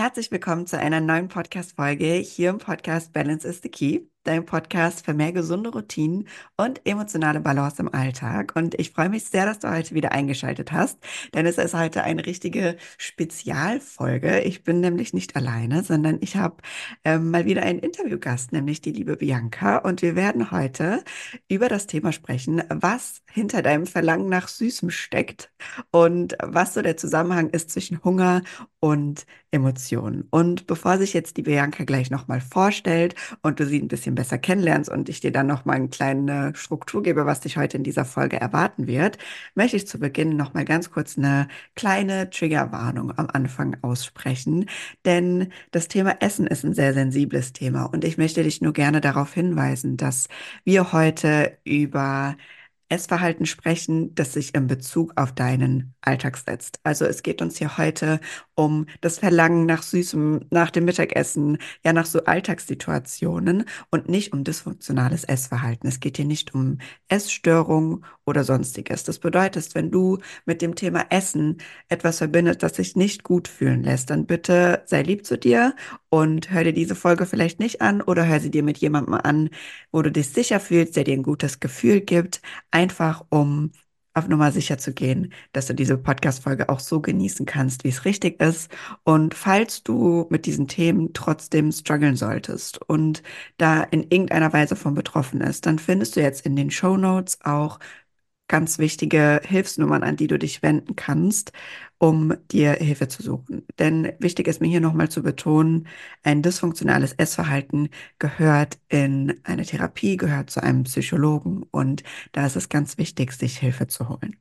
Herzlich willkommen zu einer neuen Podcast-Folge hier im Podcast Balance is the Key dein Podcast für mehr gesunde Routinen und emotionale Balance im Alltag. Und ich freue mich sehr, dass du heute wieder eingeschaltet hast, denn es ist heute eine richtige Spezialfolge. Ich bin nämlich nicht alleine, sondern ich habe ähm, mal wieder einen Interviewgast, nämlich die liebe Bianca. Und wir werden heute über das Thema sprechen, was hinter deinem Verlangen nach Süßem steckt und was so der Zusammenhang ist zwischen Hunger und Emotionen. Und bevor sich jetzt die Bianca gleich nochmal vorstellt und du sie ein bisschen bisschen besser kennenlernst und ich dir dann noch mal eine kleine Struktur gebe, was dich heute in dieser Folge erwarten wird, möchte ich zu Beginn noch mal ganz kurz eine kleine Triggerwarnung am Anfang aussprechen, denn das Thema Essen ist ein sehr sensibles Thema und ich möchte dich nur gerne darauf hinweisen, dass wir heute über Essverhalten sprechen, das sich in Bezug auf deinen Alltag setzt. Also es geht uns hier heute um das Verlangen nach Süßem, nach dem Mittagessen, ja nach so Alltagssituationen und nicht um dysfunktionales Essverhalten. Es geht hier nicht um Essstörungen oder sonstiges. Das bedeutet, wenn du mit dem Thema Essen etwas verbindest, das sich nicht gut fühlen lässt, dann bitte sei lieb zu dir und hör dir diese Folge vielleicht nicht an oder hör sie dir mit jemandem an, wo du dich sicher fühlst, der dir ein gutes Gefühl gibt einfach um auf Nummer sicher zu gehen, dass du diese Podcast-Folge auch so genießen kannst, wie es richtig ist. Und falls du mit diesen Themen trotzdem strugglen solltest und da in irgendeiner Weise von betroffen ist, dann findest du jetzt in den Show Notes auch ganz wichtige Hilfsnummern, an die du dich wenden kannst, um dir Hilfe zu suchen. Denn wichtig ist mir hier nochmal zu betonen, ein dysfunktionales Essverhalten gehört in eine Therapie, gehört zu einem Psychologen und da ist es ganz wichtig, sich Hilfe zu holen.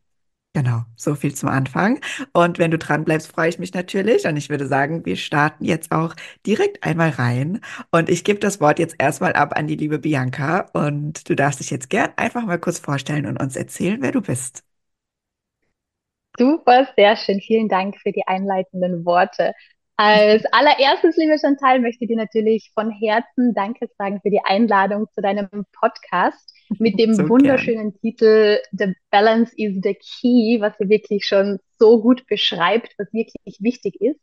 Genau, so viel zum Anfang. Und wenn du dran bleibst, freue ich mich natürlich. Und ich würde sagen, wir starten jetzt auch direkt einmal rein. Und ich gebe das Wort jetzt erstmal ab an die liebe Bianca. Und du darfst dich jetzt gern einfach mal kurz vorstellen und uns erzählen, wer du bist. Super, sehr schön. Vielen Dank für die einleitenden Worte. Als allererstes, liebe Chantal, möchte ich dir natürlich von Herzen Danke sagen für die Einladung zu deinem Podcast mit dem so wunderschönen gern. Titel The Balance is the Key, was ja wirklich schon so gut beschreibt, was wirklich wichtig ist.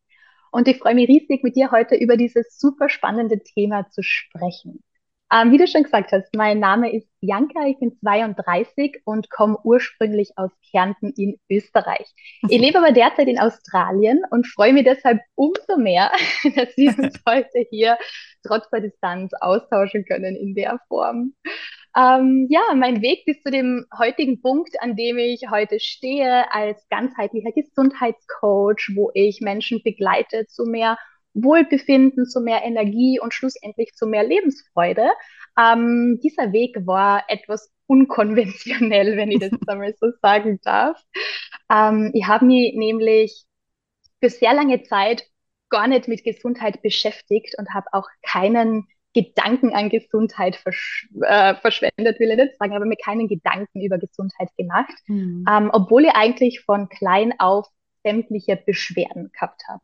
Und ich freue mich riesig, mit dir heute über dieses super spannende Thema zu sprechen. Ähm, wie du schon gesagt hast, mein Name ist Janka, ich bin 32 und komme ursprünglich aus Kärnten in Österreich. Ich lebe aber derzeit in Australien und freue mich deshalb umso mehr, dass wir uns heute hier trotz der Distanz austauschen können in der Form. Ähm, ja, mein Weg bis zu dem heutigen Punkt, an dem ich heute stehe, als ganzheitlicher Gesundheitscoach, wo ich Menschen begleite zu mehr Wohlbefinden, zu mehr Energie und schlussendlich zu mehr Lebensfreude. Ähm, dieser Weg war etwas unkonventionell, wenn ich das einmal so sagen darf. Ähm, ich habe mich nämlich für sehr lange Zeit gar nicht mit Gesundheit beschäftigt und habe auch keinen Gedanken an Gesundheit versch äh, verschwendet, will ich nicht sagen, aber mir keinen Gedanken über Gesundheit gemacht, mhm. ähm, obwohl ich eigentlich von klein auf sämtliche Beschwerden gehabt habe.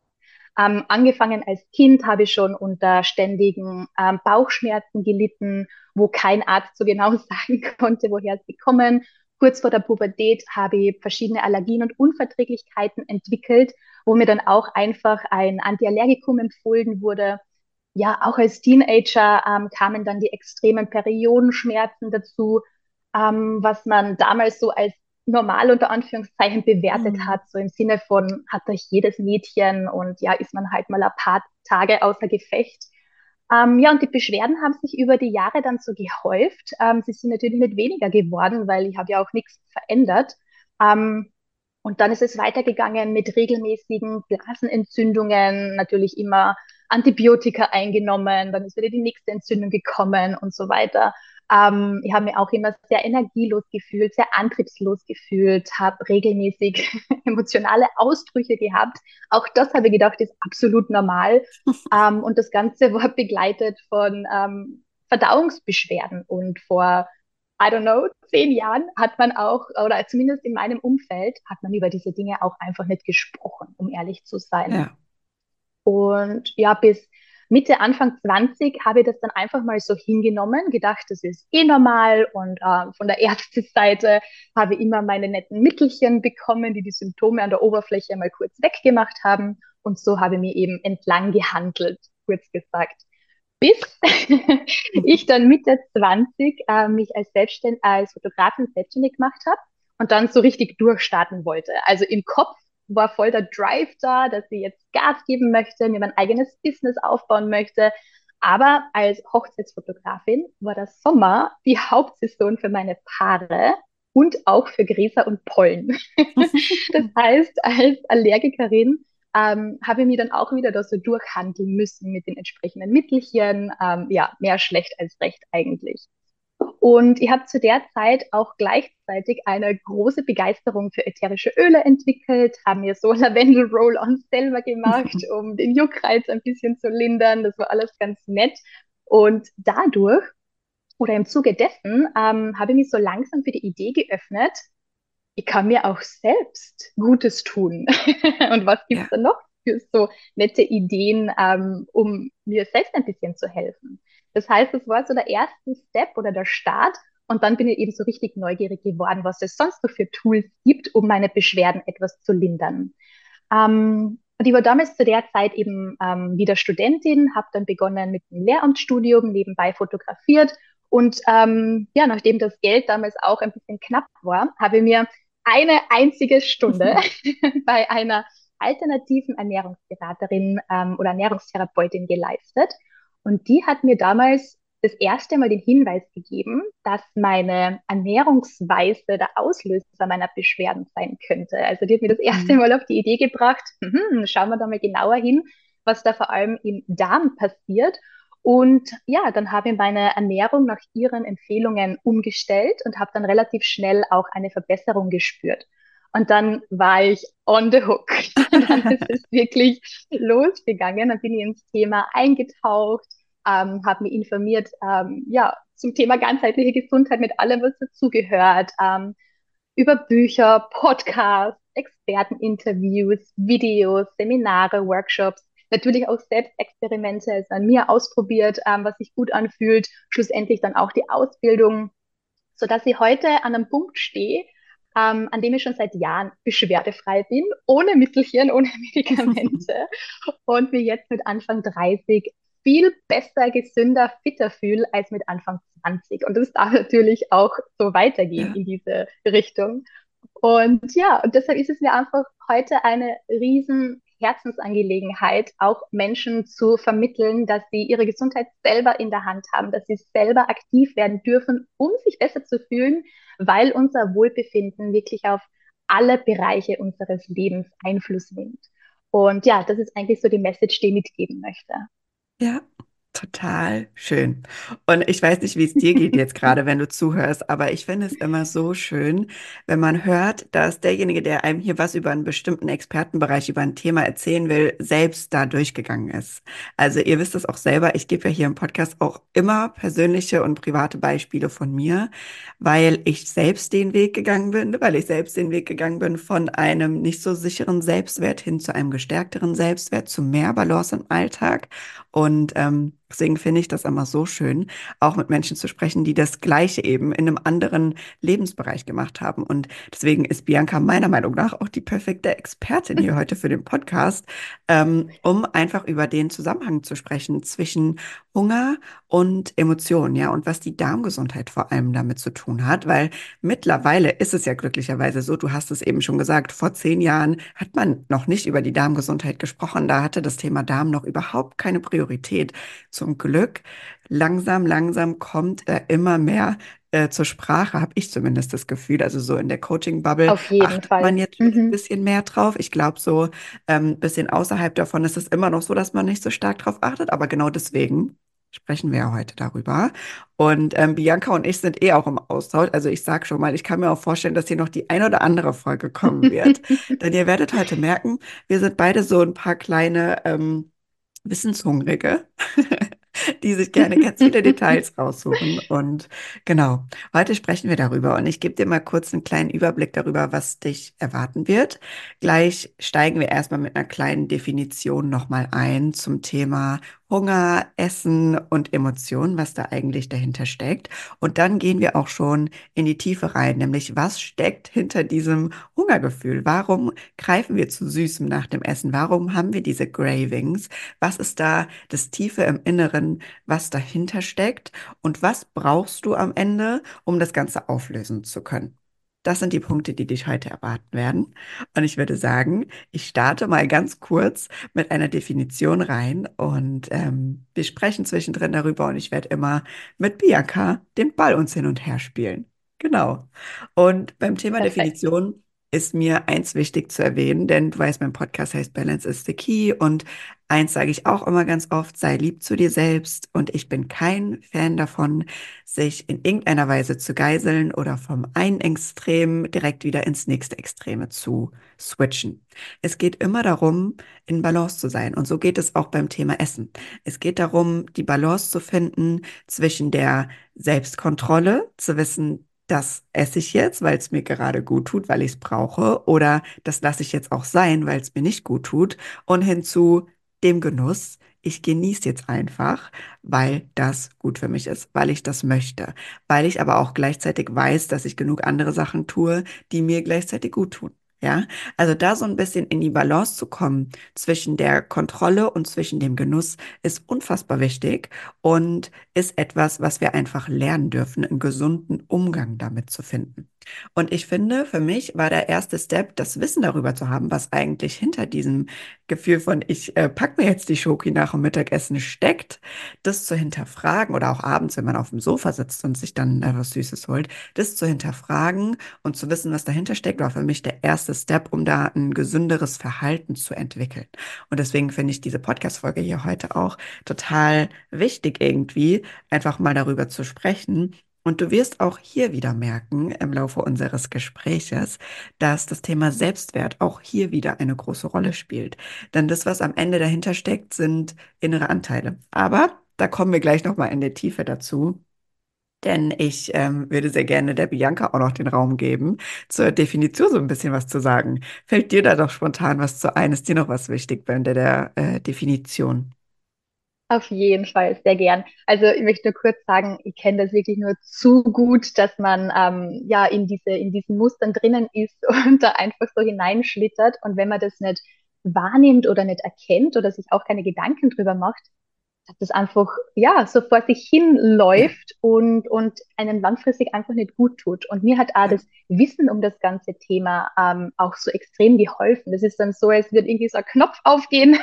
Ähm, angefangen als Kind habe ich schon unter ständigen ähm, Bauchschmerzen gelitten, wo kein Arzt so genau sagen konnte, woher sie kommen. Kurz vor der Pubertät habe ich verschiedene Allergien und Unverträglichkeiten entwickelt, wo mir dann auch einfach ein Antiallergikum empfohlen wurde ja, auch als Teenager ähm, kamen dann die extremen Periodenschmerzen dazu, ähm, was man damals so als normal unter Anführungszeichen bewertet mhm. hat, so im Sinne von hat euch jedes Mädchen und ja, ist man halt mal ein paar Tage außer Gefecht. Ähm, ja, und die Beschwerden haben sich über die Jahre dann so gehäuft. Ähm, sie sind natürlich nicht weniger geworden, weil ich habe ja auch nichts verändert. Ähm, und dann ist es weitergegangen mit regelmäßigen Blasenentzündungen, natürlich immer Antibiotika eingenommen, dann ist wieder die nächste Entzündung gekommen und so weiter. Ähm, ich habe mich auch immer sehr energielos gefühlt, sehr antriebslos gefühlt, habe regelmäßig emotionale Ausbrüche gehabt. Auch das habe ich gedacht, ist absolut normal. ähm, und das Ganze war begleitet von ähm, Verdauungsbeschwerden. Und vor, I don't know, zehn Jahren hat man auch, oder zumindest in meinem Umfeld, hat man über diese Dinge auch einfach nicht gesprochen, um ehrlich zu sein. Ja. Und ja, bis Mitte, Anfang 20 habe ich das dann einfach mal so hingenommen, gedacht, das ist eh normal. Und äh, von der Ärzteseite habe ich immer meine netten Mittelchen bekommen, die die Symptome an der Oberfläche mal kurz weggemacht haben. Und so habe ich mir eben entlang gehandelt, kurz gesagt. Bis ich dann Mitte 20 äh, mich als, Selbstständ als Fotografin selbstständig gemacht habe und dann so richtig durchstarten wollte. Also im Kopf war voll der Drive da, dass ich jetzt Gas geben möchte, mir mein eigenes Business aufbauen möchte. Aber als Hochzeitsfotografin war der Sommer die Hauptsaison für meine Paare und auch für Gräser und Pollen. das heißt, als Allergikerin ähm, habe ich mich dann auch wieder da so durchhandeln müssen mit den entsprechenden Mittelchen. Ähm, ja, mehr schlecht als recht eigentlich. Und ich habe zu der Zeit auch gleichzeitig eine große Begeisterung für ätherische Öle entwickelt, habe mir so Lavendel Roll-On selber gemacht, um den Juckreiz ein bisschen zu lindern. Das war alles ganz nett. Und dadurch oder im Zuge dessen ähm, habe ich mich so langsam für die Idee geöffnet, ich kann mir auch selbst Gutes tun. Und was gibt es ja. da noch für so nette Ideen, ähm, um mir selbst ein bisschen zu helfen? Das heißt, es war so der erste Step oder der Start. Und dann bin ich eben so richtig neugierig geworden, was es sonst noch für Tools gibt, um meine Beschwerden etwas zu lindern. Ähm, und ich war damals zu der Zeit eben ähm, wieder Studentin, habe dann begonnen mit einem Lehramtsstudium, nebenbei fotografiert. Und ähm, ja, nachdem das Geld damals auch ein bisschen knapp war, habe ich mir eine einzige Stunde bei einer alternativen Ernährungsberaterin ähm, oder Ernährungstherapeutin geleistet. Und die hat mir damals das erste Mal den Hinweis gegeben, dass meine Ernährungsweise der Auslöser meiner Beschwerden sein könnte. Also die hat mir das erste mhm. Mal auf die Idee gebracht, hm, schauen wir da mal genauer hin, was da vor allem im Darm passiert. Und ja, dann habe ich meine Ernährung nach ihren Empfehlungen umgestellt und habe dann relativ schnell auch eine Verbesserung gespürt. Und dann war ich on the hook. dann ist es wirklich losgegangen. Dann bin ich ins Thema eingetaucht, ähm, habe mich informiert, ähm, ja, zum Thema ganzheitliche Gesundheit mit allem, was dazugehört, ähm, über Bücher, Podcasts, Experteninterviews, Videos, Seminare, Workshops natürlich auch Selbstexperimente also an mir ausprobiert, ähm, was sich gut anfühlt, schlussendlich dann auch die Ausbildung, so dass ich heute an einem Punkt stehe, ähm, an dem ich schon seit Jahren beschwerdefrei bin, ohne Mittelchen, ohne Medikamente und mir jetzt mit Anfang 30 viel besser, gesünder, fitter fühle als mit Anfang 20. Und das darf natürlich auch so weitergehen ja. in diese Richtung. Und ja, und deshalb ist es mir einfach heute eine riesen Herzensangelegenheit, auch Menschen zu vermitteln, dass sie ihre Gesundheit selber in der Hand haben, dass sie selber aktiv werden dürfen, um sich besser zu fühlen, weil unser Wohlbefinden wirklich auf alle Bereiche unseres Lebens Einfluss nimmt. Und ja, das ist eigentlich so die Message, die ich mitgeben möchte. Ja, Total schön. Und ich weiß nicht, wie es dir geht jetzt gerade, wenn du zuhörst, aber ich finde es immer so schön, wenn man hört, dass derjenige, der einem hier was über einen bestimmten Expertenbereich, über ein Thema erzählen will, selbst da durchgegangen ist. Also ihr wisst es auch selber, ich gebe ja hier im Podcast auch immer persönliche und private Beispiele von mir, weil ich selbst den Weg gegangen bin, weil ich selbst den Weg gegangen bin von einem nicht so sicheren Selbstwert hin zu einem gestärkteren Selbstwert, zu mehr Balance im Alltag. Und ähm, Deswegen finde ich das immer so schön, auch mit Menschen zu sprechen, die das Gleiche eben in einem anderen Lebensbereich gemacht haben. Und deswegen ist Bianca meiner Meinung nach auch die perfekte Expertin hier heute für den Podcast, ähm, um einfach über den Zusammenhang zu sprechen zwischen Hunger und Emotionen, ja, und was die Darmgesundheit vor allem damit zu tun hat, weil mittlerweile ist es ja glücklicherweise so, du hast es eben schon gesagt, vor zehn Jahren hat man noch nicht über die Darmgesundheit gesprochen, da hatte das Thema Darm noch überhaupt keine Priorität. Zum Glück, langsam, langsam kommt er immer mehr äh, zur Sprache, habe ich zumindest das Gefühl. Also so in der Coaching-Bubble achtet Fall. man jetzt mhm. ein bisschen mehr drauf. Ich glaube, so ein ähm, bisschen außerhalb davon ist es immer noch so, dass man nicht so stark drauf achtet. Aber genau deswegen sprechen wir ja heute darüber. Und ähm, Bianca und ich sind eh auch im Austausch. Also ich sage schon mal, ich kann mir auch vorstellen, dass hier noch die ein oder andere Folge kommen wird. Denn ihr werdet heute merken, wir sind beide so ein paar kleine ähm, Wissenshungrige. die sich gerne ganz viele Details raussuchen. Und genau, heute sprechen wir darüber. Und ich gebe dir mal kurz einen kleinen Überblick darüber, was dich erwarten wird. Gleich steigen wir erstmal mit einer kleinen Definition nochmal ein zum Thema Hunger, Essen und Emotionen, was da eigentlich dahinter steckt. Und dann gehen wir auch schon in die Tiefe rein, nämlich was steckt hinter diesem Hungergefühl? Warum greifen wir zu Süßem nach dem Essen? Warum haben wir diese Gravings? Was ist da das Tiefe im Inneren, was dahinter steckt? Und was brauchst du am Ende, um das Ganze auflösen zu können? Das sind die Punkte, die dich heute erwarten werden. Und ich würde sagen, ich starte mal ganz kurz mit einer Definition rein und ähm, wir sprechen zwischendrin darüber und ich werde immer mit Bianca den Ball uns hin und her spielen. Genau. Und beim Thema Perfekt. Definition ist mir eins wichtig zu erwähnen, denn du weißt, mein Podcast heißt Balance is the Key und eins sage ich auch immer ganz oft, sei lieb zu dir selbst und ich bin kein Fan davon, sich in irgendeiner Weise zu geiseln oder vom einen Extrem direkt wieder ins nächste Extreme zu switchen. Es geht immer darum, in Balance zu sein und so geht es auch beim Thema Essen. Es geht darum, die Balance zu finden zwischen der Selbstkontrolle, zu wissen, das esse ich jetzt, weil es mir gerade gut tut, weil ich es brauche, oder das lasse ich jetzt auch sein, weil es mir nicht gut tut, und hinzu dem Genuss, ich genieße jetzt einfach, weil das gut für mich ist, weil ich das möchte, weil ich aber auch gleichzeitig weiß, dass ich genug andere Sachen tue, die mir gleichzeitig gut tun. Ja, also da so ein bisschen in die Balance zu kommen zwischen der Kontrolle und zwischen dem Genuss ist unfassbar wichtig und ist etwas, was wir einfach lernen dürfen, einen gesunden Umgang damit zu finden. Und ich finde, für mich war der erste Step, das Wissen darüber zu haben, was eigentlich hinter diesem Gefühl von, ich äh, pack mir jetzt die Schoki nach dem Mittagessen steckt, das zu hinterfragen oder auch abends, wenn man auf dem Sofa sitzt und sich dann äh, was Süßes holt, das zu hinterfragen und zu wissen, was dahinter steckt, war für mich der erste Step, um da ein gesünderes Verhalten zu entwickeln. Und deswegen finde ich diese Podcast-Folge hier heute auch total wichtig irgendwie, einfach mal darüber zu sprechen und du wirst auch hier wieder merken im Laufe unseres Gespräches, dass das Thema Selbstwert auch hier wieder eine große Rolle spielt. Denn das, was am Ende dahinter steckt, sind innere Anteile. Aber da kommen wir gleich nochmal in der Tiefe dazu. Denn ich ähm, würde sehr gerne der Bianca auch noch den Raum geben, zur Definition so ein bisschen was zu sagen. Fällt dir da doch spontan was zu ein? Ist dir noch was wichtig bei der, der äh, Definition? Auf jeden Fall, sehr gern. Also ich möchte nur kurz sagen, ich kenne das wirklich nur zu gut, dass man ähm, ja in diese in diesen Mustern drinnen ist und da einfach so hineinschlittert. Und wenn man das nicht wahrnimmt oder nicht erkennt oder sich auch keine Gedanken drüber macht, dass das einfach, ja, so vor sich hin läuft und, und einem langfristig einfach nicht gut tut. Und mir hat auch das Wissen um das ganze Thema ähm, auch so extrem geholfen. Das ist dann so, als würde irgendwie so ein Knopf aufgehen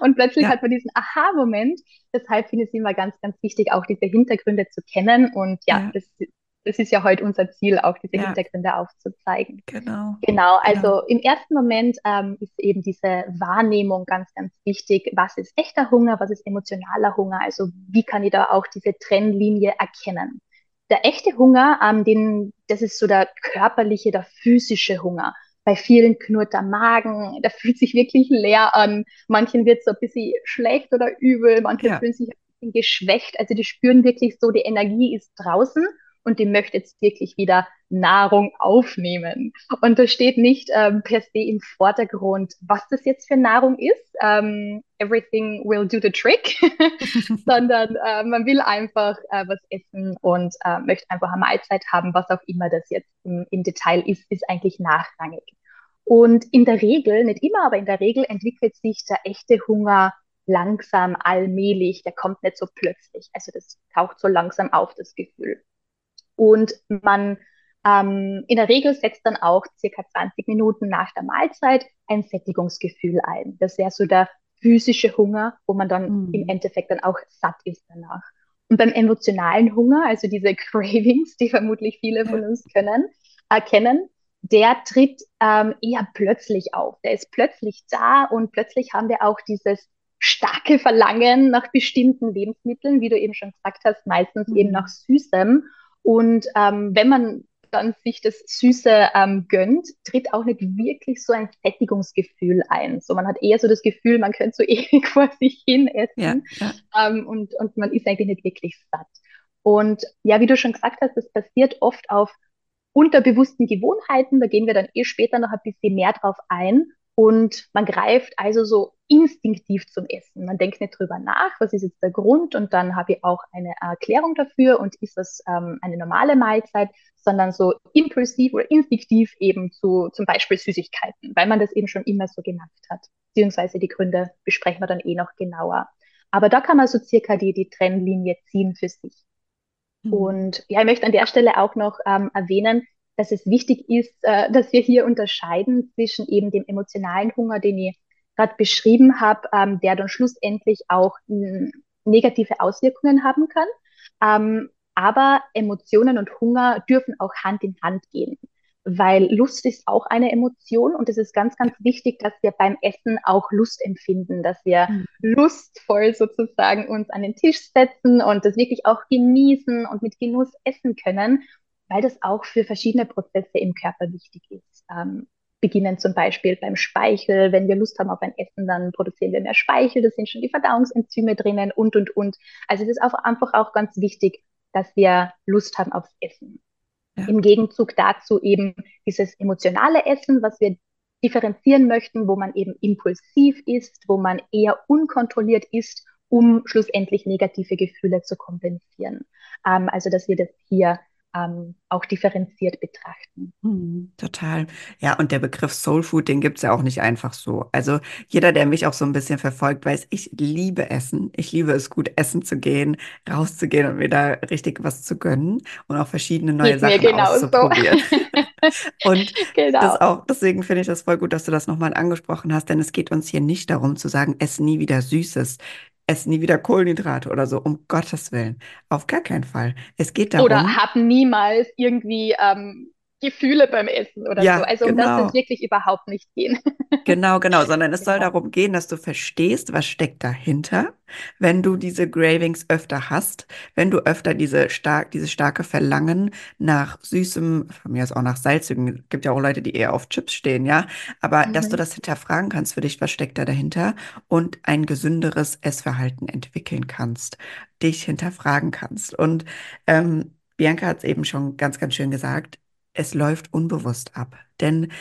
und plötzlich ja. hat man diesen Aha-Moment. Deshalb finde ich es immer ganz, ganz wichtig, auch diese Hintergründe zu kennen. Und ja, ja. das das ist ja heute unser Ziel, auch diese ja. Hintergründe aufzuzeigen. Genau. Genau, also genau. im ersten Moment ähm, ist eben diese Wahrnehmung ganz, ganz wichtig. Was ist echter Hunger, was ist emotionaler Hunger? Also wie kann ich da auch diese Trennlinie erkennen? Der echte Hunger, ähm, den, das ist so der körperliche, der physische Hunger. Bei vielen knurrt der Magen, der fühlt sich wirklich leer an. Manchen wird so ein bisschen schlecht oder übel, manche ja. fühlen sich ein bisschen geschwächt. Also die spüren wirklich so, die Energie ist draußen und die möchte jetzt wirklich wieder Nahrung aufnehmen. Und da steht nicht ähm, per se im Vordergrund, was das jetzt für Nahrung ist. Ähm, everything will do the trick, sondern äh, man will einfach äh, was essen und äh, möchte einfach eine Mahlzeit haben, was auch immer das jetzt im, im Detail ist, ist eigentlich nachrangig. Und in der Regel, nicht immer, aber in der Regel entwickelt sich der echte Hunger langsam, allmählich, der kommt nicht so plötzlich. Also das taucht so langsam auf, das Gefühl. Und man ähm, in der Regel setzt dann auch circa 20 Minuten nach der Mahlzeit ein Sättigungsgefühl ein. Das wäre so der physische Hunger, wo man dann mhm. im Endeffekt dann auch satt ist danach. Und beim emotionalen Hunger, also diese Cravings, die vermutlich viele von uns können, erkennen, der tritt ähm, eher plötzlich auf. Der ist plötzlich da und plötzlich haben wir auch dieses starke Verlangen nach bestimmten Lebensmitteln, wie du eben schon gesagt hast, meistens mhm. eben nach Süßem. Und ähm, wenn man dann sich das Süße ähm, gönnt, tritt auch nicht wirklich so ein Sättigungsgefühl ein. So man hat eher so das Gefühl, man könnte so ewig vor sich hin essen ja, ja. Ähm, und, und man ist eigentlich nicht wirklich satt. Und ja, wie du schon gesagt hast, das passiert oft auf unterbewussten Gewohnheiten. Da gehen wir dann eh später noch ein bisschen mehr drauf ein. Und man greift also so instinktiv zum Essen. Man denkt nicht drüber nach, was ist jetzt der Grund und dann habe ich auch eine Erklärung dafür und ist das ähm, eine normale Mahlzeit, sondern so impulsiv oder instinktiv eben zu zum Beispiel Süßigkeiten, weil man das eben schon immer so gemacht hat. Beziehungsweise die Gründe besprechen wir dann eh noch genauer. Aber da kann man so circa die, die Trennlinie ziehen für sich. Mhm. Und ja, ich möchte an der Stelle auch noch ähm, erwähnen, dass es wichtig ist, äh, dass wir hier unterscheiden zwischen eben dem emotionalen Hunger, den ich gerade beschrieben habe, ähm, der dann schlussendlich auch hm, negative Auswirkungen haben kann. Ähm, aber Emotionen und Hunger dürfen auch Hand in Hand gehen, weil Lust ist auch eine Emotion und es ist ganz, ganz wichtig, dass wir beim Essen auch Lust empfinden, dass wir mhm. lustvoll sozusagen uns an den Tisch setzen und das wirklich auch genießen und mit Genuss essen können, weil das auch für verschiedene Prozesse im Körper wichtig ist. Ähm, beginnen zum Beispiel beim Speichel. Wenn wir Lust haben auf ein Essen, dann produzieren wir mehr Speichel. Da sind schon die Verdauungsenzyme drinnen und, und, und. Also es ist auch einfach auch ganz wichtig, dass wir Lust haben aufs Essen. Ja. Im Gegenzug dazu eben dieses emotionale Essen, was wir differenzieren möchten, wo man eben impulsiv ist, wo man eher unkontrolliert ist, um schlussendlich negative Gefühle zu kompensieren. Ähm, also dass wir das hier ähm, auch differenziert betrachten. Hm, total. Ja, und der Begriff Soul Food, den gibt es ja auch nicht einfach so. Also jeder, der mich auch so ein bisschen verfolgt, weiß, ich liebe Essen. Ich liebe es, gut essen zu gehen, rauszugehen und mir da richtig was zu gönnen und auch verschiedene neue Geht Sachen auszuprobieren. So. und genau. das auch, deswegen finde ich das voll gut, dass du das nochmal angesprochen hast, denn es geht uns hier nicht darum zu sagen, ess nie wieder Süßes ess nie wieder Kohlenhydrate oder so, um Gottes Willen. Auf gar keinen Fall. Es geht darum. Oder hab niemals irgendwie ähm, Gefühle beim Essen oder ja, so. Also um das soll es wirklich überhaupt nicht gehen. Genau, genau, sondern es genau. soll darum gehen, dass du verstehst, was steckt dahinter, wenn du diese Gravings öfter hast, wenn du öfter diese stark, diese starke Verlangen nach süßem, von mir aus auch nach salzigem, gibt ja auch Leute, die eher auf Chips stehen, ja, aber mhm. dass du mhm. das hinterfragen kannst für dich, was steckt da dahinter und ein gesünderes Essverhalten entwickeln kannst, dich hinterfragen kannst. Und ähm, Bianca hat es eben schon ganz, ganz schön gesagt, es läuft unbewusst ab. Denn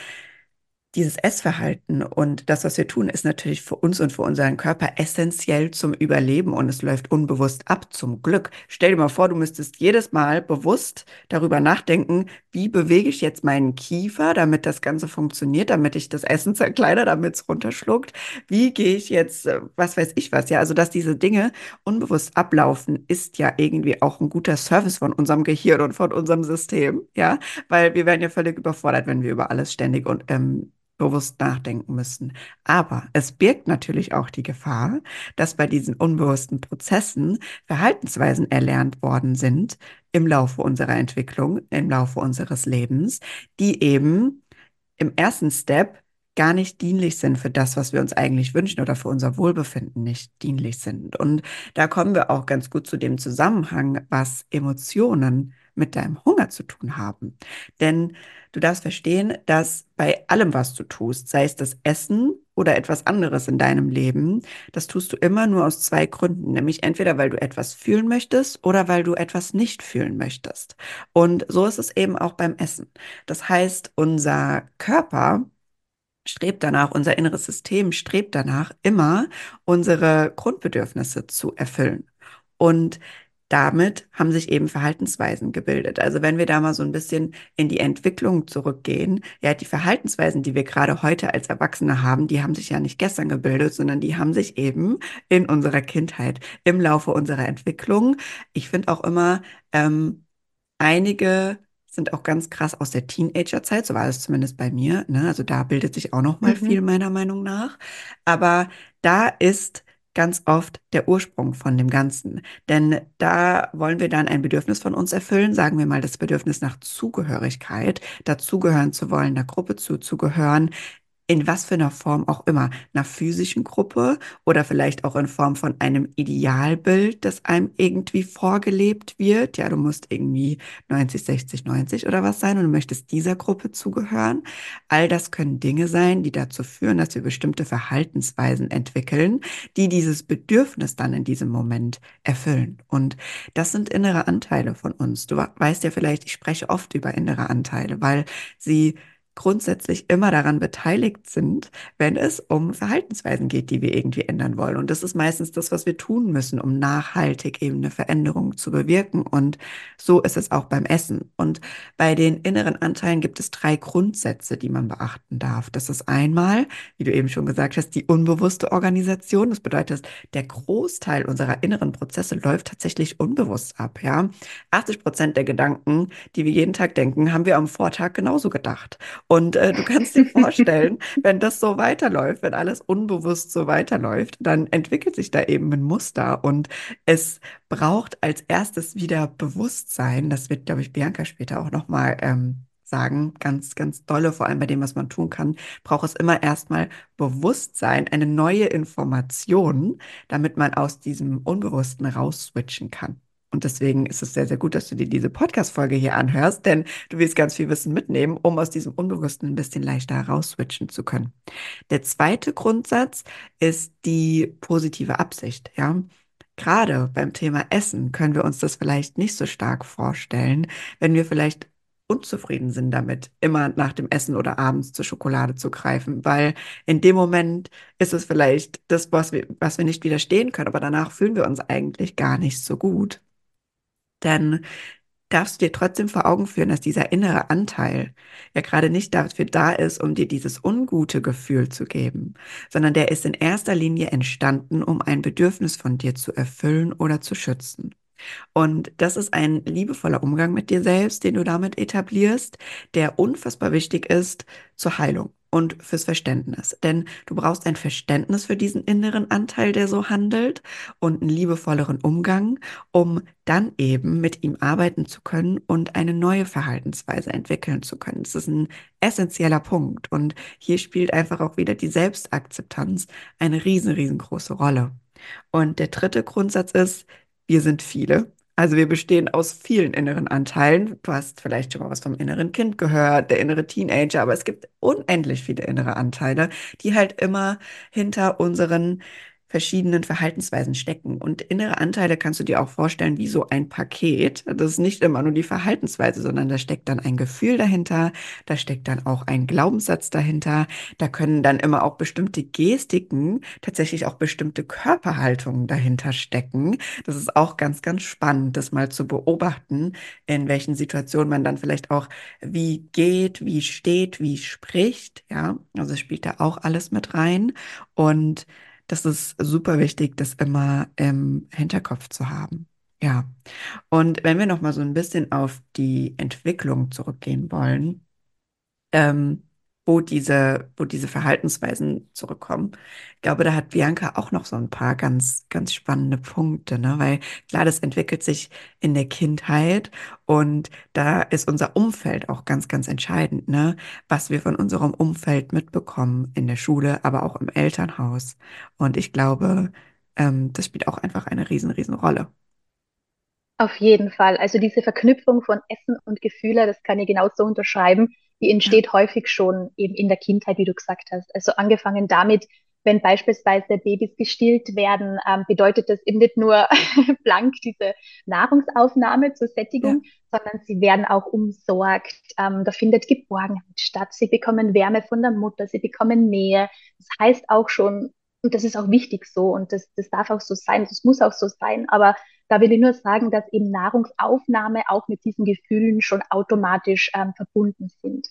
dieses Essverhalten und das, was wir tun, ist natürlich für uns und für unseren Körper essentiell zum Überleben und es läuft unbewusst ab, zum Glück. Stell dir mal vor, du müsstest jedes Mal bewusst darüber nachdenken, wie bewege ich jetzt meinen Kiefer, damit das Ganze funktioniert, damit ich das Essen zerkleide, damit es runterschluckt. Wie gehe ich jetzt, äh, was weiß ich was, ja, also dass diese Dinge unbewusst ablaufen, ist ja irgendwie auch ein guter Service von unserem Gehirn und von unserem System, ja, weil wir werden ja völlig überfordert, wenn wir über alles ständig und ähm, bewusst nachdenken müssen. Aber es birgt natürlich auch die Gefahr, dass bei diesen unbewussten Prozessen Verhaltensweisen erlernt worden sind im Laufe unserer Entwicklung, im Laufe unseres Lebens, die eben im ersten Step gar nicht dienlich sind für das, was wir uns eigentlich wünschen oder für unser Wohlbefinden nicht dienlich sind. Und da kommen wir auch ganz gut zu dem Zusammenhang, was Emotionen mit deinem Hunger zu tun haben. Denn du darfst verstehen, dass bei allem, was du tust, sei es das Essen oder etwas anderes in deinem Leben, das tust du immer nur aus zwei Gründen, nämlich entweder weil du etwas fühlen möchtest oder weil du etwas nicht fühlen möchtest. Und so ist es eben auch beim Essen. Das heißt, unser Körper strebt danach, unser inneres System strebt danach, immer unsere Grundbedürfnisse zu erfüllen. Und damit haben sich eben Verhaltensweisen gebildet. Also wenn wir da mal so ein bisschen in die Entwicklung zurückgehen, ja, die Verhaltensweisen, die wir gerade heute als Erwachsene haben, die haben sich ja nicht gestern gebildet, sondern die haben sich eben in unserer Kindheit, im Laufe unserer Entwicklung. Ich finde auch immer, ähm, einige sind auch ganz krass aus der Teenagerzeit, so war es zumindest bei mir. Ne? Also da bildet sich auch noch mal mhm. viel meiner Meinung nach. Aber da ist ganz oft der Ursprung von dem Ganzen. Denn da wollen wir dann ein Bedürfnis von uns erfüllen, sagen wir mal das Bedürfnis nach Zugehörigkeit, dazugehören zu wollen, der Gruppe zuzugehören, in was für einer Form auch immer, einer physischen Gruppe oder vielleicht auch in Form von einem Idealbild, das einem irgendwie vorgelebt wird. Ja, du musst irgendwie 90, 60, 90 oder was sein und du möchtest dieser Gruppe zugehören. All das können Dinge sein, die dazu führen, dass wir bestimmte Verhaltensweisen entwickeln, die dieses Bedürfnis dann in diesem Moment erfüllen. Und das sind innere Anteile von uns. Du weißt ja vielleicht, ich spreche oft über innere Anteile, weil sie grundsätzlich immer daran beteiligt sind, wenn es um Verhaltensweisen geht, die wir irgendwie ändern wollen. Und das ist meistens das, was wir tun müssen, um nachhaltig eben eine Veränderung zu bewirken. Und so ist es auch beim Essen. Und bei den inneren Anteilen gibt es drei Grundsätze, die man beachten darf. Das ist einmal, wie du eben schon gesagt hast, die unbewusste Organisation. Das bedeutet, der Großteil unserer inneren Prozesse läuft tatsächlich unbewusst ab. Ja, 80 Prozent der Gedanken, die wir jeden Tag denken, haben wir am Vortag genauso gedacht. Und äh, du kannst dir vorstellen, wenn das so weiterläuft, wenn alles unbewusst so weiterläuft, dann entwickelt sich da eben ein Muster und es braucht als erstes wieder Bewusstsein. Das wird, glaube ich, Bianca später auch nochmal ähm, sagen, ganz, ganz dolle, vor allem bei dem, was man tun kann, braucht es immer erstmal Bewusstsein, eine neue Information, damit man aus diesem Unbewussten rausswitchen kann. Und deswegen ist es sehr, sehr gut, dass du dir diese Podcast-Folge hier anhörst, denn du willst ganz viel Wissen mitnehmen, um aus diesem Unbewussten ein bisschen leichter herausswitchen zu können. Der zweite Grundsatz ist die positive Absicht, ja. Gerade beim Thema Essen können wir uns das vielleicht nicht so stark vorstellen, wenn wir vielleicht unzufrieden sind damit, immer nach dem Essen oder abends zur Schokolade zu greifen, weil in dem Moment ist es vielleicht das, was wir, was wir nicht widerstehen können, aber danach fühlen wir uns eigentlich gar nicht so gut dann darfst du dir trotzdem vor Augen führen, dass dieser innere Anteil ja gerade nicht dafür da ist, um dir dieses ungute Gefühl zu geben, sondern der ist in erster Linie entstanden, um ein Bedürfnis von dir zu erfüllen oder zu schützen. Und das ist ein liebevoller Umgang mit dir selbst, den du damit etablierst, der unfassbar wichtig ist zur Heilung und fürs Verständnis. Denn du brauchst ein Verständnis für diesen inneren Anteil, der so handelt und einen liebevolleren Umgang, um dann eben mit ihm arbeiten zu können und eine neue Verhaltensweise entwickeln zu können. Das ist ein essentieller Punkt. Und hier spielt einfach auch wieder die Selbstakzeptanz eine riesen, riesengroße Rolle. Und der dritte Grundsatz ist, wir sind viele also wir bestehen aus vielen inneren Anteilen. Du hast vielleicht schon mal was vom inneren Kind gehört, der innere Teenager, aber es gibt unendlich viele innere Anteile, die halt immer hinter unseren verschiedenen Verhaltensweisen stecken. Und innere Anteile kannst du dir auch vorstellen wie so ein Paket. Das ist nicht immer nur die Verhaltensweise, sondern da steckt dann ein Gefühl dahinter, da steckt dann auch ein Glaubenssatz dahinter, da können dann immer auch bestimmte Gestiken, tatsächlich auch bestimmte Körperhaltungen dahinter stecken. Das ist auch ganz, ganz spannend, das mal zu beobachten, in welchen Situationen man dann vielleicht auch wie geht, wie steht, wie spricht. Ja, also spielt da auch alles mit rein. Und das ist super wichtig, das immer im Hinterkopf zu haben. Ja. Und wenn wir noch mal so ein bisschen auf die Entwicklung zurückgehen wollen, ähm, wo diese, wo diese Verhaltensweisen zurückkommen. Ich glaube, da hat Bianca auch noch so ein paar ganz, ganz spannende Punkte, ne? Weil klar, das entwickelt sich in der Kindheit und da ist unser Umfeld auch ganz, ganz entscheidend, ne? Was wir von unserem Umfeld mitbekommen in der Schule, aber auch im Elternhaus. Und ich glaube, ähm, das spielt auch einfach eine riesen, riesen Rolle. Auf jeden Fall. Also diese Verknüpfung von Essen und Gefühle, das kann ich genauso unterschreiben die entsteht ja. häufig schon eben in der Kindheit, wie du gesagt hast. Also angefangen damit, wenn beispielsweise Babys gestillt werden, ähm, bedeutet das eben nicht nur blank diese Nahrungsaufnahme zur Sättigung, ja. sondern sie werden auch umsorgt. Ähm, da findet Geborgenheit statt. Sie bekommen Wärme von der Mutter, sie bekommen Nähe. Das heißt auch schon, und das ist auch wichtig so und das, das darf auch so sein, das muss auch so sein, aber da will ich nur sagen, dass eben Nahrungsaufnahme auch mit diesen Gefühlen schon automatisch ähm, verbunden sind.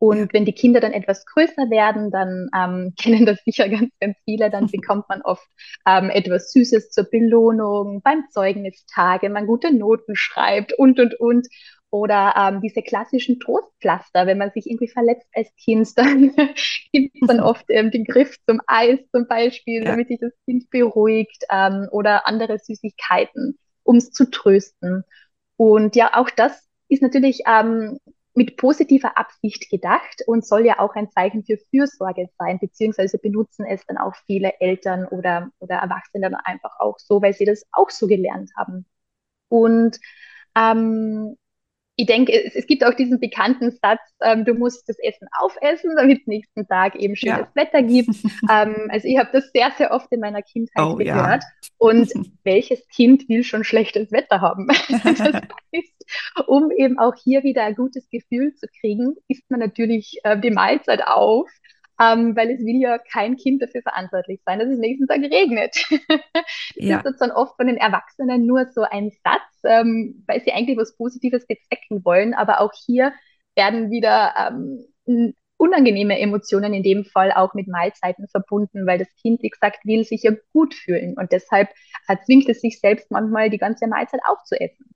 Und ja. wenn die Kinder dann etwas größer werden, dann ähm, kennen das sicher ganz, ganz viele, dann bekommt man oft ähm, etwas Süßes zur Belohnung, beim Zeugnistag, wenn man gute Noten schreibt und, und, und. Oder ähm, diese klassischen Trostpflaster, wenn man sich irgendwie verletzt als Kind, dann gibt es dann oft ähm, den Griff zum Eis zum Beispiel, ja. damit sich das Kind beruhigt ähm, oder andere Süßigkeiten, um es zu trösten. Und ja, auch das ist natürlich ähm, mit positiver Absicht gedacht und soll ja auch ein Zeichen für Fürsorge sein, beziehungsweise benutzen es dann auch viele Eltern oder, oder Erwachsene dann einfach auch so, weil sie das auch so gelernt haben. Und ähm, ich denke, es, es, gibt auch diesen bekannten Satz, ähm, du musst das Essen aufessen, damit es nächsten Tag eben schönes ja. Wetter gibt. ähm, also ich habe das sehr, sehr oft in meiner Kindheit oh, gehört. Ja. Und welches Kind will schon schlechtes Wetter haben? das heißt, um eben auch hier wieder ein gutes Gefühl zu kriegen, isst man natürlich äh, die Mahlzeit auf, ähm, weil es will ja kein Kind dafür verantwortlich sein, dass es nächsten Tag regnet. das ja. ist dann oft von den Erwachsenen nur so ein Satz, ähm, weil sie eigentlich was Positives bezwecken wollen, aber auch hier werden wieder ähm, unangenehme Emotionen in dem Fall auch mit Mahlzeiten verbunden, weil das Kind, wie gesagt, will sich ja gut fühlen und deshalb zwingt es sich selbst manchmal die ganze Mahlzeit aufzuessen.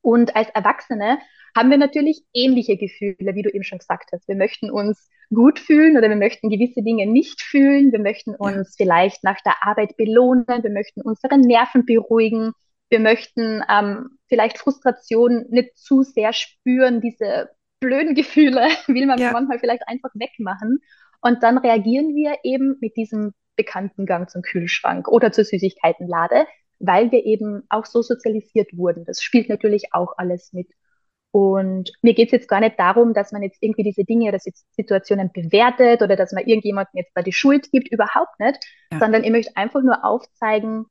Und als Erwachsene haben wir natürlich ähnliche Gefühle, wie du eben schon gesagt hast. Wir möchten uns gut fühlen oder wir möchten gewisse Dinge nicht fühlen. Wir möchten uns ja. vielleicht nach der Arbeit belohnen. Wir möchten unsere Nerven beruhigen. Wir möchten ähm, vielleicht Frustration nicht zu sehr spüren, diese blöden Gefühle will man ja. manchmal vielleicht einfach wegmachen. Und dann reagieren wir eben mit diesem bekannten Gang zum Kühlschrank oder zur Süßigkeitenlade, weil wir eben auch so sozialisiert wurden. Das spielt natürlich auch alles mit. Und mir geht es jetzt gar nicht darum, dass man jetzt irgendwie diese Dinge oder Situationen bewertet oder dass man irgendjemandem jetzt da die Schuld gibt, überhaupt nicht, ja. sondern ich möchte einfach nur aufzeigen,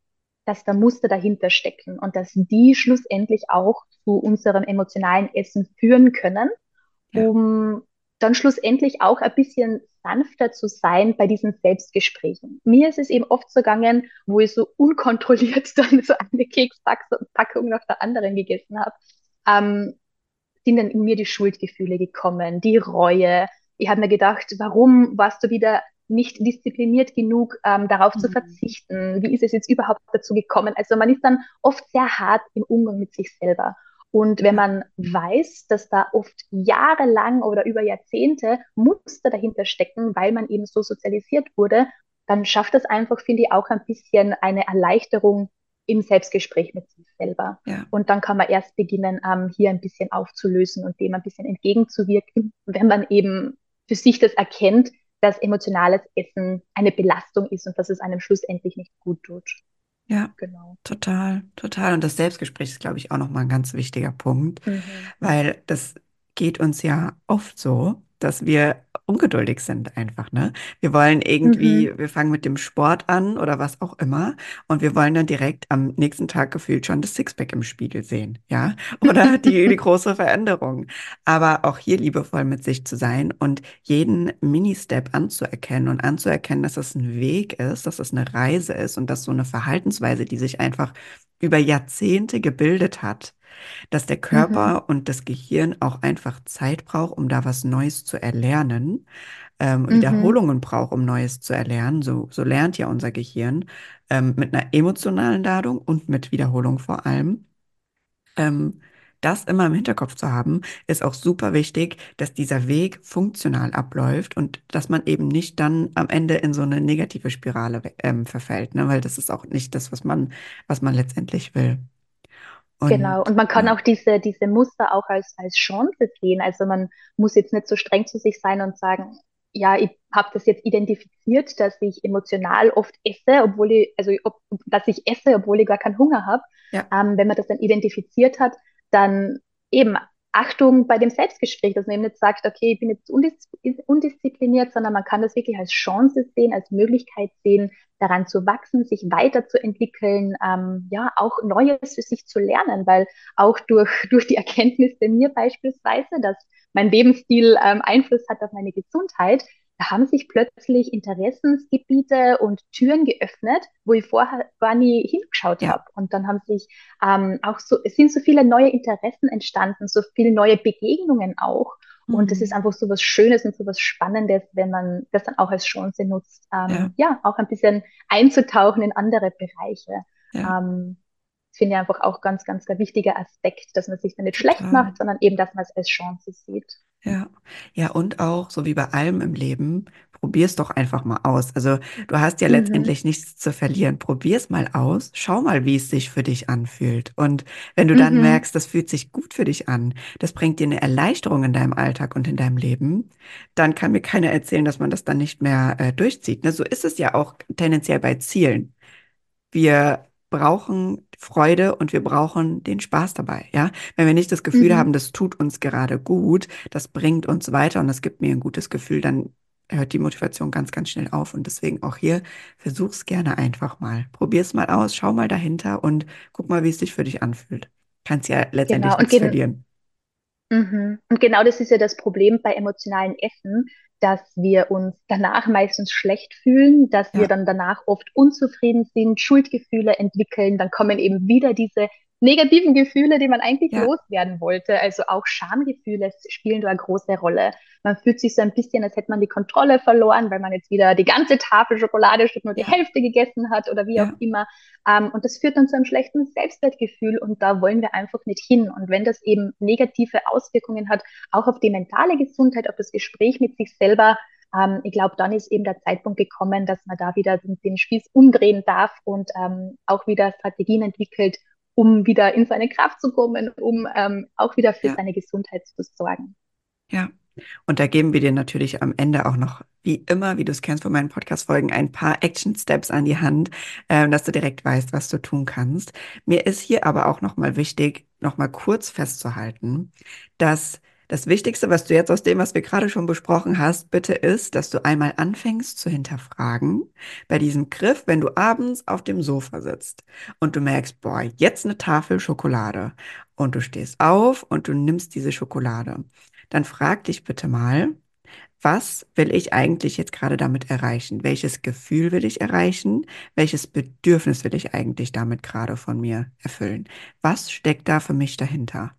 dass da Muster dahinter stecken und dass die schlussendlich auch zu unserem emotionalen Essen führen können ja. um dann schlussendlich auch ein bisschen sanfter zu sein bei diesen Selbstgesprächen. Mir ist es eben oft so gegangen, wo ich so unkontrolliert dann so eine Kekspackung nach der anderen gegessen habe, ähm, sind dann in mir die Schuldgefühle gekommen, die Reue. Ich habe mir gedacht, warum warst du wieder nicht diszipliniert genug, ähm, darauf mhm. zu verzichten? Wie ist es jetzt überhaupt dazu gekommen? Also man ist dann oft sehr hart im Umgang mit sich selber. Und wenn man weiß, dass da oft jahrelang oder über Jahrzehnte Muster dahinter stecken, weil man eben so sozialisiert wurde, dann schafft das einfach, finde ich, auch ein bisschen eine Erleichterung im Selbstgespräch mit sich selber. Ja. Und dann kann man erst beginnen, ähm, hier ein bisschen aufzulösen und dem ein bisschen entgegenzuwirken, wenn man eben für sich das erkennt, dass emotionales Essen eine Belastung ist und dass es einem schlussendlich nicht gut tut. Ja, genau. Total, total. Und das Selbstgespräch ist, glaube ich, auch nochmal ein ganz wichtiger Punkt, mhm. weil das geht uns ja oft so, dass wir ungeduldig sind einfach, ne? Wir wollen irgendwie, mhm. wir fangen mit dem Sport an oder was auch immer und wir wollen dann direkt am nächsten Tag gefühlt schon das Sixpack im Spiegel sehen, ja? Oder die, die große Veränderung. Aber auch hier liebevoll mit sich zu sein und jeden Mini-Step anzuerkennen und anzuerkennen, dass das ein Weg ist, dass das eine Reise ist und dass so eine Verhaltensweise, die sich einfach über Jahrzehnte gebildet hat, dass der Körper mhm. und das Gehirn auch einfach Zeit braucht, um da was Neues zu erlernen, ähm, mhm. Wiederholungen braucht, um Neues zu erlernen. So, so lernt ja unser Gehirn ähm, mit einer emotionalen Ladung und mit Wiederholung vor allem. Ähm, das immer im Hinterkopf zu haben, ist auch super wichtig, dass dieser Weg funktional abläuft und dass man eben nicht dann am Ende in so eine negative Spirale ähm, verfällt, ne? weil das ist auch nicht das, was man, was man letztendlich will. Und, genau, und man kann ja. auch diese, diese Muster auch als, als Chance sehen. Also man muss jetzt nicht so streng zu sich sein und sagen, ja, ich habe das jetzt identifiziert, dass ich emotional oft esse, obwohl ich, also ob, dass ich esse, obwohl ich gar keinen Hunger habe. Ja. Ähm, wenn man das dann identifiziert hat, dann eben Achtung bei dem Selbstgespräch, dass man eben nicht sagt, okay, ich bin jetzt undiszipliniert, sondern man kann das wirklich als Chance sehen, als Möglichkeit sehen, daran zu wachsen, sich weiterzuentwickeln, ähm, ja, auch Neues für sich zu lernen, weil auch durch, durch die Erkenntnis bei mir beispielsweise, dass mein Lebensstil ähm, Einfluss hat auf meine Gesundheit, da haben sich plötzlich Interessensgebiete und Türen geöffnet, wo ich vorher gar nie hingeschaut ja. habe. Und dann haben sich ähm, auch so, es sind so viele neue Interessen entstanden, so viele neue Begegnungen auch. Mhm. Und das ist einfach so was Schönes und so was Spannendes, wenn man das dann auch als Chance nutzt, ähm, ja. ja. auch ein bisschen einzutauchen in andere Bereiche. Ja. Ähm, das finde ich einfach auch ganz, ganz ein wichtiger Aspekt, dass man sich dann nicht Total. schlecht macht, sondern eben, dass man es als Chance sieht. Ja, ja, und auch, so wie bei allem im Leben, probier's doch einfach mal aus. Also du hast ja mhm. letztendlich nichts zu verlieren. Probier's mal aus, schau mal, wie es sich für dich anfühlt. Und wenn du dann mhm. merkst, das fühlt sich gut für dich an, das bringt dir eine Erleichterung in deinem Alltag und in deinem Leben, dann kann mir keiner erzählen, dass man das dann nicht mehr äh, durchzieht. Ne? So ist es ja auch tendenziell bei Zielen. Wir brauchen Freude und wir brauchen den Spaß dabei, ja. Wenn wir nicht das Gefühl mhm. haben, das tut uns gerade gut, das bringt uns weiter und das gibt mir ein gutes Gefühl, dann hört die Motivation ganz, ganz schnell auf. Und deswegen auch hier, versuch's gerne einfach mal. Probier's mal aus, schau mal dahinter und guck mal, wie es sich für dich anfühlt. kannst ja letztendlich Genau. Nichts gen verlieren. Mhm. Und genau das ist ja das Problem bei emotionalen Essen, dass wir uns danach meistens schlecht fühlen, dass wir Ja, dann danach oft unzufrieden sind, Schuldgefühle entwickeln, dann kommen eben wieder diese negativen Gefühle, die man eigentlich ja, loswerden wollte. Also auch Schamgefühle spielen da eine große Rolle. Man fühlt sich so ein bisschen, als hätte man die Kontrolle verloren, weil man jetzt wieder die ganze Tafel Schokolade statt nur die ja, Hälfte gegessen hat oder wie auch ja, immer. Ähm, und das führt dann zu einem schlechten Selbstwertgefühl und da wollen wir einfach nicht hin. Und wenn das eben negative Auswirkungen hat, auch auf die mentale Gesundheit, auf das Gespräch mit sich selber, ähm, ich glaube, dann ist eben der Zeitpunkt gekommen, dass man da wieder den, den Spieß umdrehen darf und ähm, auch wieder Strategien entwickelt, um wieder in seine Kraft zu kommen, um ähm, auch wieder für ja. seine Gesundheit zu sorgen. Ja, und da geben wir dir natürlich am Ende auch noch, wie immer, wie du es kennst von meinen Podcast-Folgen, ein paar Action-Steps an die Hand, ähm, dass du direkt weißt, was du tun kannst. Mir ist hier aber auch nochmal wichtig, nochmal kurz festzuhalten, dass das Wichtigste, was du jetzt aus dem, was wir gerade schon besprochen hast, bitte ist, dass du einmal anfängst zu hinterfragen bei diesem Griff, wenn du abends auf dem Sofa sitzt und du merkst, boah, jetzt eine Tafel Schokolade und du stehst auf und du nimmst diese Schokolade dann frag dich bitte mal, was will ich eigentlich jetzt gerade damit erreichen? Welches Gefühl will ich erreichen? Welches Bedürfnis will ich eigentlich damit gerade von mir erfüllen? Was steckt da für mich dahinter?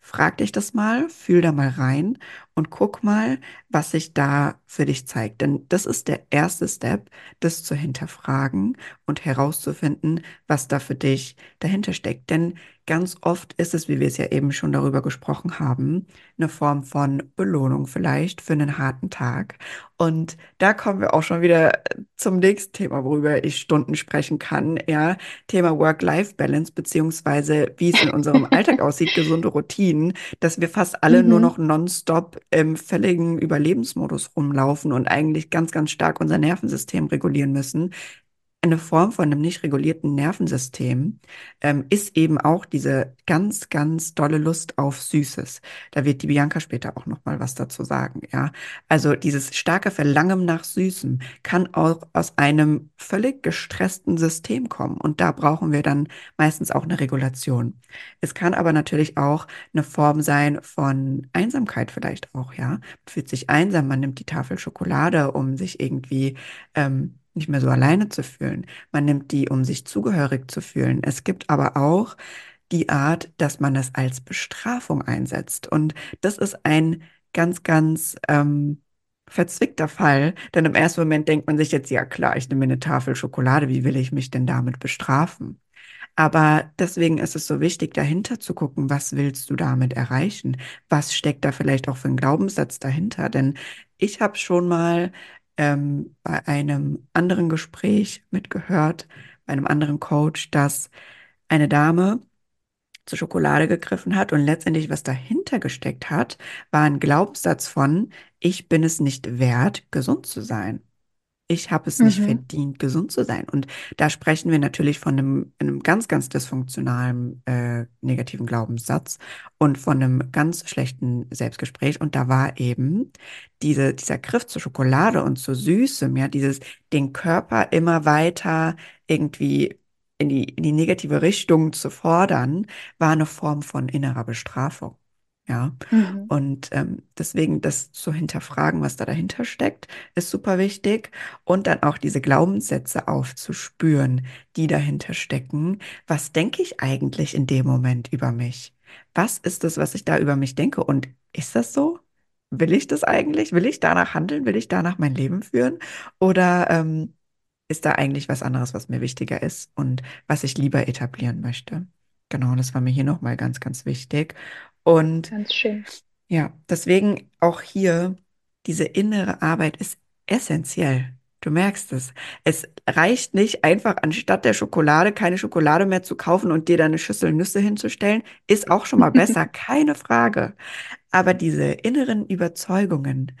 Frag dich das mal, fühl da mal rein und guck mal, was sich da für dich zeigt. Denn das ist der erste Step, das zu hinterfragen und herauszufinden, was da für dich dahinter steckt. Denn ganz oft ist es, wie wir es ja eben schon darüber gesprochen haben, eine Form von Belohnung vielleicht für einen harten Tag. Und da kommen wir auch schon wieder zum nächsten Thema, worüber ich Stunden sprechen kann. Ja, Thema Work-Life-Balance, beziehungsweise wie es in unserem Alltag aussieht, gesunde Routinen, dass wir fast alle nur Mhm. noch nonstop im völligen Überlebensmodus rumlaufen und eigentlich ganz, ganz stark unser Nervensystem regulieren müssen eine Form von einem nicht regulierten Nervensystem ähm, ist eben auch diese ganz, ganz dolle Lust auf Süßes. Da wird die Bianca später auch noch mal was dazu sagen, ja. Also dieses starke Verlangen nach Süßem kann auch aus einem völlig gestressten System kommen und da brauchen wir dann meistens auch eine Regulation. Es kann aber natürlich auch eine Form sein von Einsamkeit vielleicht auch, ja. Man fühlt sich einsam, man nimmt die Tafel Schokolade, um sich irgendwie ähm, nicht mehr so alleine zu fühlen. Man nimmt die, um sich zugehörig zu fühlen. Es gibt aber auch die Art, dass man es als Bestrafung einsetzt. Und das ist ein ganz, ganz ähm, verzwickter Fall. Denn im ersten Moment denkt man sich jetzt, ja klar, ich nehme eine Tafel Schokolade, wie will ich mich denn damit bestrafen? Aber deswegen ist es so wichtig, dahinter zu gucken, was willst du damit erreichen? Was steckt da vielleicht auch für einen Glaubenssatz dahinter? Denn ich habe schon mal ähm, bei einem anderen Gespräch mitgehört, bei einem anderen Coach, dass eine Dame zur Schokolade gegriffen hat und letztendlich, was dahinter gesteckt hat, war ein Glaubenssatz von, ich bin es nicht wert, gesund zu sein ich habe es nicht Mhm. verdient, gesund zu sein. Und da sprechen wir natürlich von einem, einem ganz, ganz dysfunktionalen äh, negativen Glaubenssatz und von einem ganz schlechten Selbstgespräch. Und da war eben diese, dieser Griff zur Schokolade und zu Süßem, ja, dieses den Körper immer weiter irgendwie in die, in die negative Richtung zu fordern, war eine Form von innerer Bestrafung. Ja, Mhm. und ähm, deswegen das zu hinterfragen, was da dahinter steckt, ist super wichtig. Und dann auch diese Glaubenssätze aufzuspüren, die dahinter stecken. Was denke ich eigentlich in dem Moment über mich? Was ist es, was ich da über mich denke? Und ist das so? Will ich das eigentlich? Will ich danach handeln? Will ich danach mein Leben führen? Oder ähm, ist da eigentlich was anderes, was mir wichtiger ist und was ich lieber etablieren möchte? Genau, das war mir hier nochmal ganz, ganz wichtig. Und Ganz schön. ja, deswegen auch hier, diese innere Arbeit ist essentiell. Du merkst es. Es reicht nicht einfach, anstatt der Schokolade keine Schokolade mehr zu kaufen und dir da eine Schüssel Nüsse hinzustellen. Ist auch schon mal besser, keine Frage. Aber diese inneren Überzeugungen,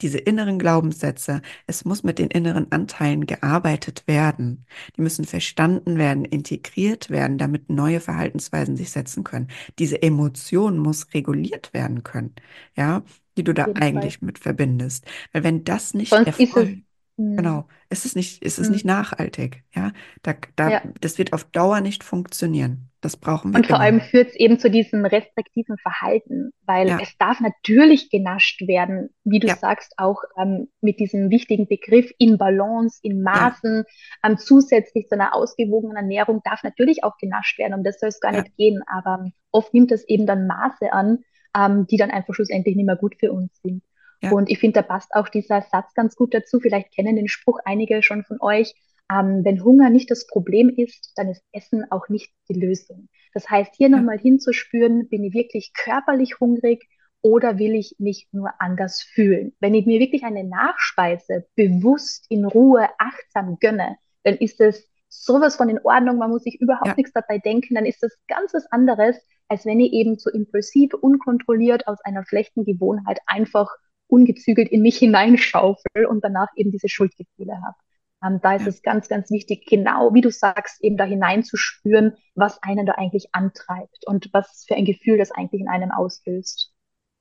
diese inneren Glaubenssätze, es muss mit den inneren Anteilen gearbeitet werden. Die müssen verstanden werden, integriert werden, damit neue Verhaltensweisen sich setzen können. Diese Emotion muss reguliert werden können, ja, die du da jeden Fall. eigentlich mit verbindest. Weil wenn das nicht Sonst ist es erfolgt, Mhm. Genau. Es ist nicht, es ist Mhm. nicht nachhaltig. Ja, da, da, Ja. das wird auf Dauer nicht funktionieren. Das brauchen Und wir vor immer. allem führt es eben zu diesem restriktiven Verhalten, weil Ja, es darf natürlich genascht werden, wie du ja, sagst, auch ähm, mit diesem wichtigen Begriff in Balance, in Maßen, ähm, zusätzlich zu einer ausgewogenen Ernährung darf natürlich auch genascht werden, um das soll es gar nicht gehen, aber oft nimmt es eben dann Maße an, ähm, die dann einfach schlussendlich nicht mehr gut für uns sind. Ja, Und ich finde, da passt auch dieser Satz ganz gut dazu. Vielleicht kennen den Spruch einige schon von euch. Ähm, wenn Hunger nicht das Problem ist, dann ist Essen auch nicht die Lösung. Das heißt, hier ja, nochmal hinzuspüren, bin ich wirklich körperlich hungrig oder will ich mich nur anders fühlen? Wenn ich mir wirklich eine Nachspeise bewusst in Ruhe, achtsam gönne, dann ist es sowas von in Ordnung, man muss sich überhaupt ja, nichts dabei denken, dann ist das ganz was anderes, als wenn ich eben so impulsiv, unkontrolliert aus einer schlechten Gewohnheit einfach ungezügelt in mich hineinschaufel und danach eben diese Schuldgefühle habe. Ähm, da ist ja, es ganz, ganz wichtig, genau wie du sagst, eben da hineinzuspüren, was einen da eigentlich antreibt und was für ein Gefühl das eigentlich in einem auslöst.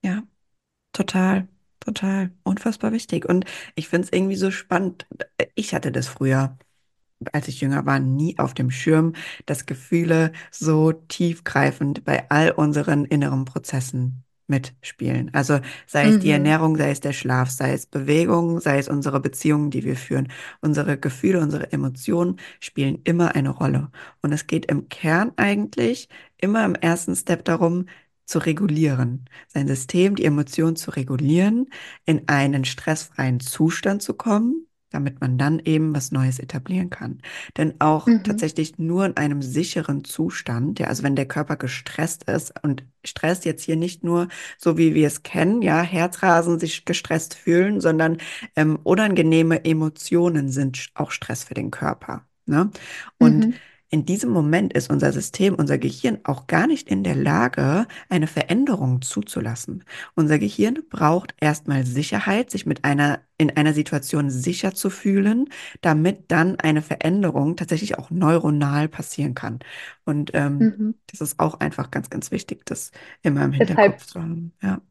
ja. Total, total. Unfassbar wichtig. Und ich finde es irgendwie so spannend. Ich hatte das früher. als ich jünger war, nie auf dem Schirm, dass Gefühle so tiefgreifend bei all unseren inneren Prozessen mitspielen. Also sei es die Mhm. Ernährung, sei es der Schlaf, sei es Bewegung, sei es unsere Beziehungen, die wir führen. Unsere Gefühle, unsere Emotionen spielen immer eine Rolle. Und es geht im Kern eigentlich immer im ersten Step darum, zu regulieren, sein System, die Emotionen zu regulieren, in einen stressfreien Zustand zu kommen damit man dann eben was Neues etablieren kann. Denn auch Mhm. tatsächlich nur in einem sicheren Zustand, ja, also wenn der Körper gestresst ist und Stress jetzt hier nicht nur so wie wir es kennen, ja, Herzrasen, sich gestresst fühlen, sondern ähm, unangenehme Emotionen sind auch Stress für den Körper. Ne? Und Mhm. In diesem Moment ist unser System, unser Gehirn auch gar nicht in der Lage, eine Veränderung zuzulassen. Unser Gehirn braucht erstmal Sicherheit, sich mit einer, in einer Situation sicher zu fühlen, damit dann eine Veränderung tatsächlich auch neuronal passieren kann. Und ähm, Mhm. das ist auch einfach ganz, ganz wichtig, das immer im Deshalb Hinterkopf zu haben. Ja,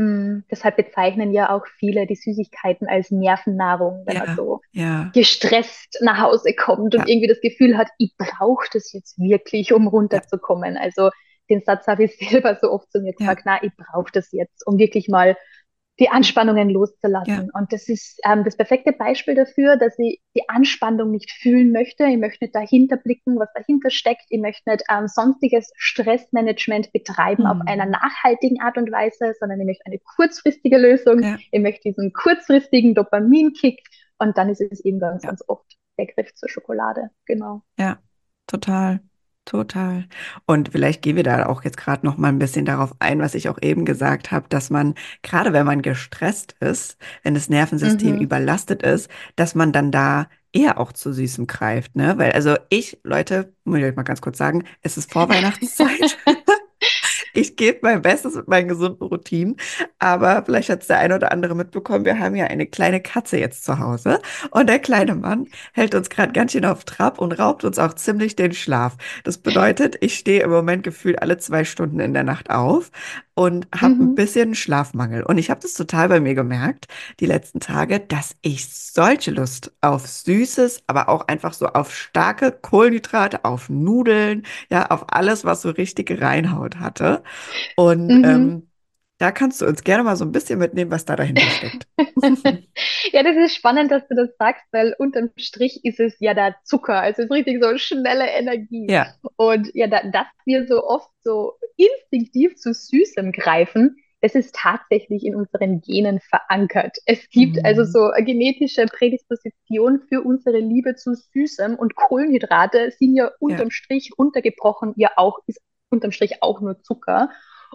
Mm, Deshalb bezeichnen ja auch viele die Süßigkeiten als Nervennahrung, wenn man ja, so ja, gestresst nach Hause kommt und ja, irgendwie das Gefühl hat, ich brauche das jetzt wirklich, um runterzukommen. Also den Satz habe ich selber so oft zu mir gesagt, na, ich brauche das jetzt, um wirklich mal die Anspannungen ja, loszulassen. Und das ist ähm, das perfekte Beispiel dafür, dass ich die Anspannung nicht fühlen möchte. Ich möchte nicht dahinter blicken, was dahinter steckt. Ich möchte nicht ähm, sonstiges Stressmanagement betreiben auf einer nachhaltigen Art und Weise, sondern ich möchte eine kurzfristige Lösung. ja, Ich möchte diesen kurzfristigen Dopaminkick. Und dann ist es eben ganz, ja. ganz oft der Griff zur Schokolade. Genau. Ja, total, total. Und vielleicht gehen wir da auch jetzt gerade noch mal ein bisschen darauf ein, was ich auch eben gesagt habe, dass man, gerade wenn man gestresst ist, wenn das Nervensystem Mhm. überlastet ist, dass man dann da eher auch zu Süßem greift, ne? Weil, also ich, Leute, muss ich euch mal ganz kurz sagen, es ist Vorweihnachtszeit. Ich gebe mein Bestes mit meinen gesunden Routinen, aber vielleicht hat es der eine oder andere mitbekommen, wir haben ja eine kleine Katze jetzt zu Hause und der kleine Mann hält uns gerade ganz schön auf Trab und raubt uns auch ziemlich den Schlaf. Das bedeutet, ich stehe im Moment gefühlt alle zwei Stunden in der Nacht auf und habe ein Mhm. bisschen Schlafmangel. Und ich habe das total bei mir gemerkt, die letzten Tage, dass ich solche Lust auf Süßes, aber auch einfach so auf starke Kohlenhydrate, auf Nudeln, ja, auf alles, was so richtig reinhaut hatte. Und Mhm. ähm, da kannst du uns gerne mal so ein bisschen mitnehmen, was da dahinter steckt. Ja, das ist spannend, dass du das sagst, weil unterm Strich ist es ja der Zucker, also es ist richtig so schnelle Energie. Ja. Und ja, da, dass wir so oft so instinktiv zu Süßem greifen, das ist tatsächlich in unseren Genen verankert. Es gibt also Mhm. so eine genetische Prädisposition für unsere Liebe zu Süßem und Kohlenhydrate sind ja Ja. unterm Strich runtergebrochen, ja auch, ist unterm Strich auch nur Zucker.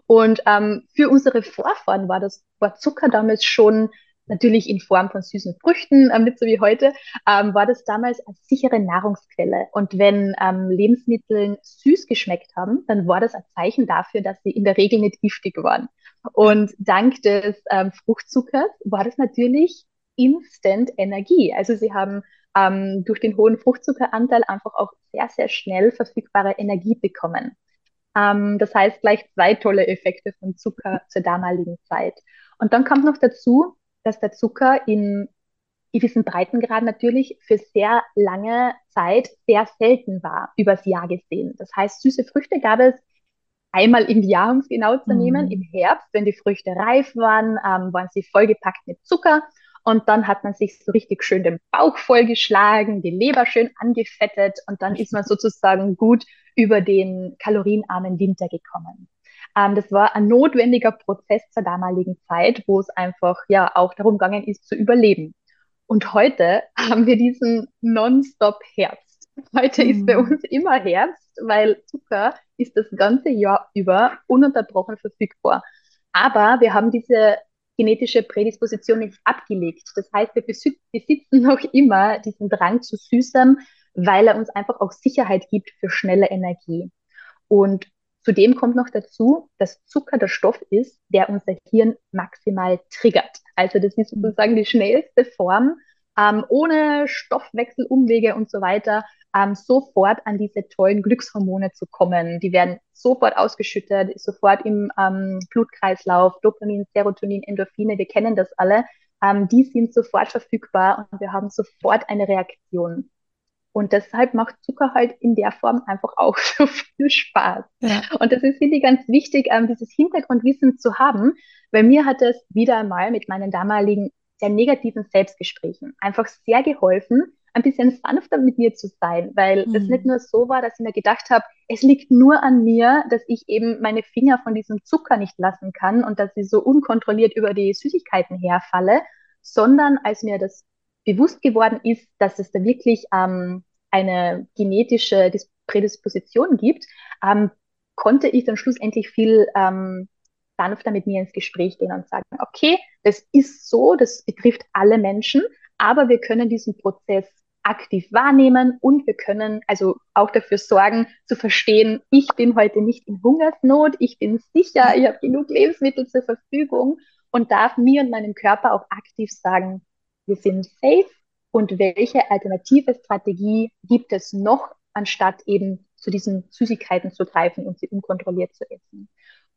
Und ähm, für unsere Vorfahren war das, war Zucker damals schon natürlich in Form von süßen Früchten, ähm, nicht so wie heute, ähm, war das damals als sichere Nahrungsquelle. Und wenn ähm, Lebensmittel süß geschmeckt haben, dann war das ein Zeichen dafür, dass sie in der Regel nicht giftig waren. Und dank des ähm, Fruchtzuckers war das natürlich Instant Energie. Also sie haben ähm, durch den hohen Fruchtzuckeranteil einfach auch sehr, sehr schnell verfügbare Energie bekommen. Ähm, das heißt gleich zwei tolle Effekte von Zucker zur damaligen Zeit. Und dann kommt noch dazu, dass der Zucker in gewissen Breitengrad natürlich für sehr lange Zeit sehr selten war, übers Jahr gesehen. Das heißt, süße Früchte gab es einmal im Jahr, um es genau zu nehmen, mhm. im Herbst, wenn die Früchte reif waren, ähm, waren sie vollgepackt mit Zucker und dann hat man sich so richtig schön den Bauch vollgeschlagen, die Leber schön angefettet und dann ist man sozusagen gut über den kalorienarmen Winter gekommen. Ähm, das war ein notwendiger Prozess zur damaligen Zeit, wo es einfach ja auch darum gegangen ist zu überleben. Und heute haben wir diesen Non-Stop-Herbst. Heute mhm. ist bei mhm. uns immer Herbst, weil Zucker ist das ganze Jahr über ununterbrochen verfügbar. Aber wir haben diese genetische Prädisposition nicht abgelegt. Das heißt, wir besitzen noch immer diesen Drang zu Süßem, weil er uns einfach auch Sicherheit gibt für schnelle Energie. Und Zudem kommt noch dazu, dass Zucker der Stoff ist, der unser Hirn maximal triggert. Also das ist sozusagen die schnellste Form, ähm, ohne Stoffwechselumwege und so weiter, ähm, sofort an diese tollen Glückshormone zu kommen. Die werden sofort ausgeschüttet, sofort im ähm, Blutkreislauf, Dopamin, Serotonin, Endorphine, wir kennen das alle. Ähm, die sind sofort verfügbar und wir haben sofort eine Reaktion. Und deshalb macht Zucker halt in der Form einfach auch so viel Spaß. Ja. Und das ist, finde ich, ganz wichtig, ähm, dieses Hintergrundwissen zu haben, weil mir hat es wieder einmal mit meinen damaligen sehr negativen Selbstgesprächen einfach sehr geholfen, ein bisschen sanfter mit mir zu sein, weil mhm. es nicht nur so war, dass ich mir gedacht habe, es liegt nur an mir, dass ich eben meine Finger von diesem Zucker nicht lassen kann und dass ich so unkontrolliert über die Süßigkeiten herfalle, sondern als mir das bewusst geworden ist, dass es da wirklich ähm, eine genetische Prädisposition gibt, ähm, konnte ich dann schlussendlich viel ähm, sanfter mit mir ins Gespräch gehen und sagen, okay, das ist so, das betrifft alle Menschen, aber wir können diesen Prozess aktiv wahrnehmen und wir können also auch dafür sorgen, zu verstehen, ich bin heute nicht in Hungersnot, ich bin sicher, ich habe genug Lebensmittel zur Verfügung und darf mir und meinem Körper auch aktiv sagen, wir sind safe und welche alternative Strategie gibt es noch, anstatt eben zu diesen Süßigkeiten zu greifen und sie unkontrolliert zu essen.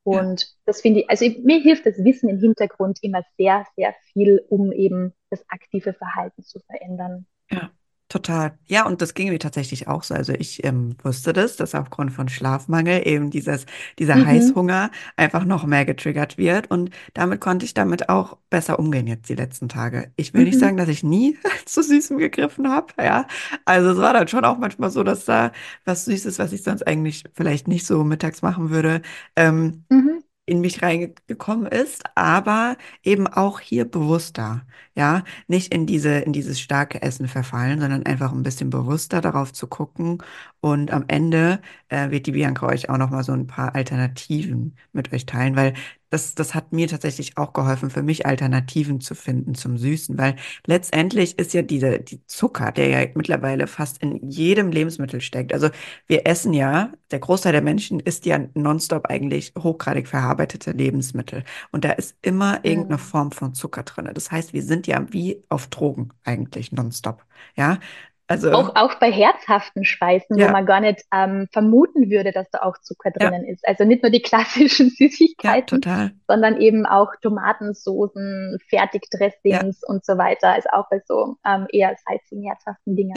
Und ja. das finde ich, also mir hilft das Wissen im Hintergrund immer sehr, sehr viel, um eben das aktive Verhalten zu verändern. Ja. Total. Ja, und das ging mir tatsächlich auch so. Also ich ähm, wusste das, dass aufgrund von Schlafmangel eben dieses, dieser mhm. Heißhunger einfach noch mehr getriggert wird. Und damit konnte ich damit auch besser umgehen jetzt die letzten Tage. Ich will mhm. nicht sagen, dass ich nie zu Süßem gegriffen habe. Ja, also es war dann schon auch manchmal so, dass da was Süßes, was ich sonst eigentlich vielleicht nicht so mittags machen würde, ähm, mhm in mich reingekommen ist, aber eben auch hier bewusster, ja, nicht in diese, in dieses starke Essen verfallen, sondern einfach ein bisschen bewusster darauf zu gucken. Und am Ende äh, wird die Bianca euch auch noch mal so ein paar Alternativen mit euch teilen, weil das, das hat mir tatsächlich auch geholfen, für mich Alternativen zu finden zum Süßen, weil letztendlich ist ja diese, die Zucker, der ja mittlerweile fast in jedem Lebensmittel steckt. Also wir essen ja, der Großteil der Menschen isst ja nonstop eigentlich hochgradig verarbeitete Lebensmittel. Und da ist immer irgendeine Form von Zucker drin. Das heißt, wir sind ja wie auf Drogen eigentlich nonstop. Ja, also, auch, auch bei herzhaften Speisen, ja. wo man gar nicht ähm, vermuten würde, dass da auch Zucker drinnen ja. ist. Also nicht nur die klassischen Süßigkeiten, ja, sondern eben auch Tomatensoßen, Fertigdressings und so weiter. Also auch bei so ähm, eher salzigen, herzhaften Dingen.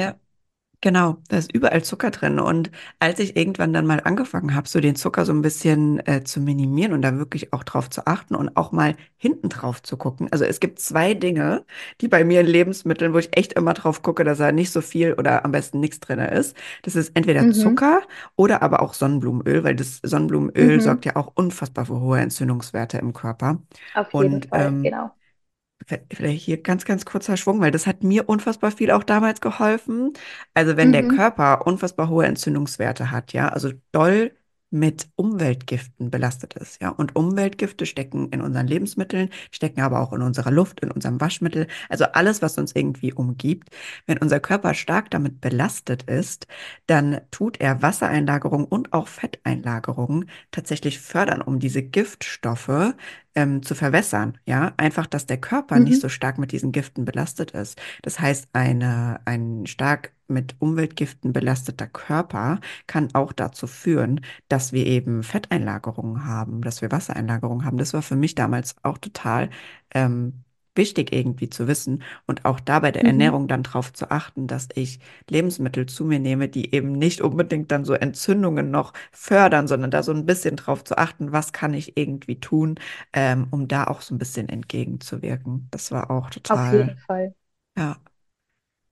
Genau, da ist überall Zucker drin. Und als ich irgendwann dann mal angefangen habe, so den Zucker so ein bisschen äh, zu minimieren und da wirklich auch drauf zu achten und auch mal hinten drauf zu gucken. Also es gibt zwei Dinge, die bei mir in Lebensmitteln, wo ich echt immer drauf gucke, dass da nicht so viel oder am besten nichts drin ist. Das ist entweder mhm. Zucker oder aber auch Sonnenblumenöl, weil das Sonnenblumenöl mhm. sorgt ja auch unfassbar für hohe Entzündungswerte im Körper. Auf jeden und, Fall, ähm, genau vielleicht hier ganz, ganz kurzer Schwung, weil das hat mir unfassbar viel auch damals geholfen. Also wenn mhm. der Körper unfassbar hohe Entzündungswerte hat, ja, also doll mit Umweltgiften belastet ist. Ja, und Umweltgifte stecken in unseren Lebensmitteln, stecken aber auch in unserer Luft, in unserem Waschmittel, also alles, was uns irgendwie umgibt. Wenn unser Körper stark damit belastet ist, dann tut er Wassereinlagerung und auch Fetteinlagerung tatsächlich fördern, um diese Giftstoffe ähm, zu verwässern. Ja, einfach, dass der Körper mhm. nicht so stark mit diesen Giften belastet ist. Das heißt, eine, ein stark mit Umweltgiften belasteter Körper kann auch dazu führen, dass wir eben Fetteinlagerungen haben, dass wir Wassereinlagerungen haben. Das war für mich damals auch total ähm, wichtig irgendwie zu wissen und auch da bei der Mhm. Ernährung dann drauf zu achten, dass ich Lebensmittel zu mir nehme, die eben nicht unbedingt dann so Entzündungen noch fördern, sondern da so ein bisschen drauf zu achten, was kann ich irgendwie tun, ähm, um da auch so ein bisschen entgegenzuwirken. Das war auch Auf jeden total, Fall. ja.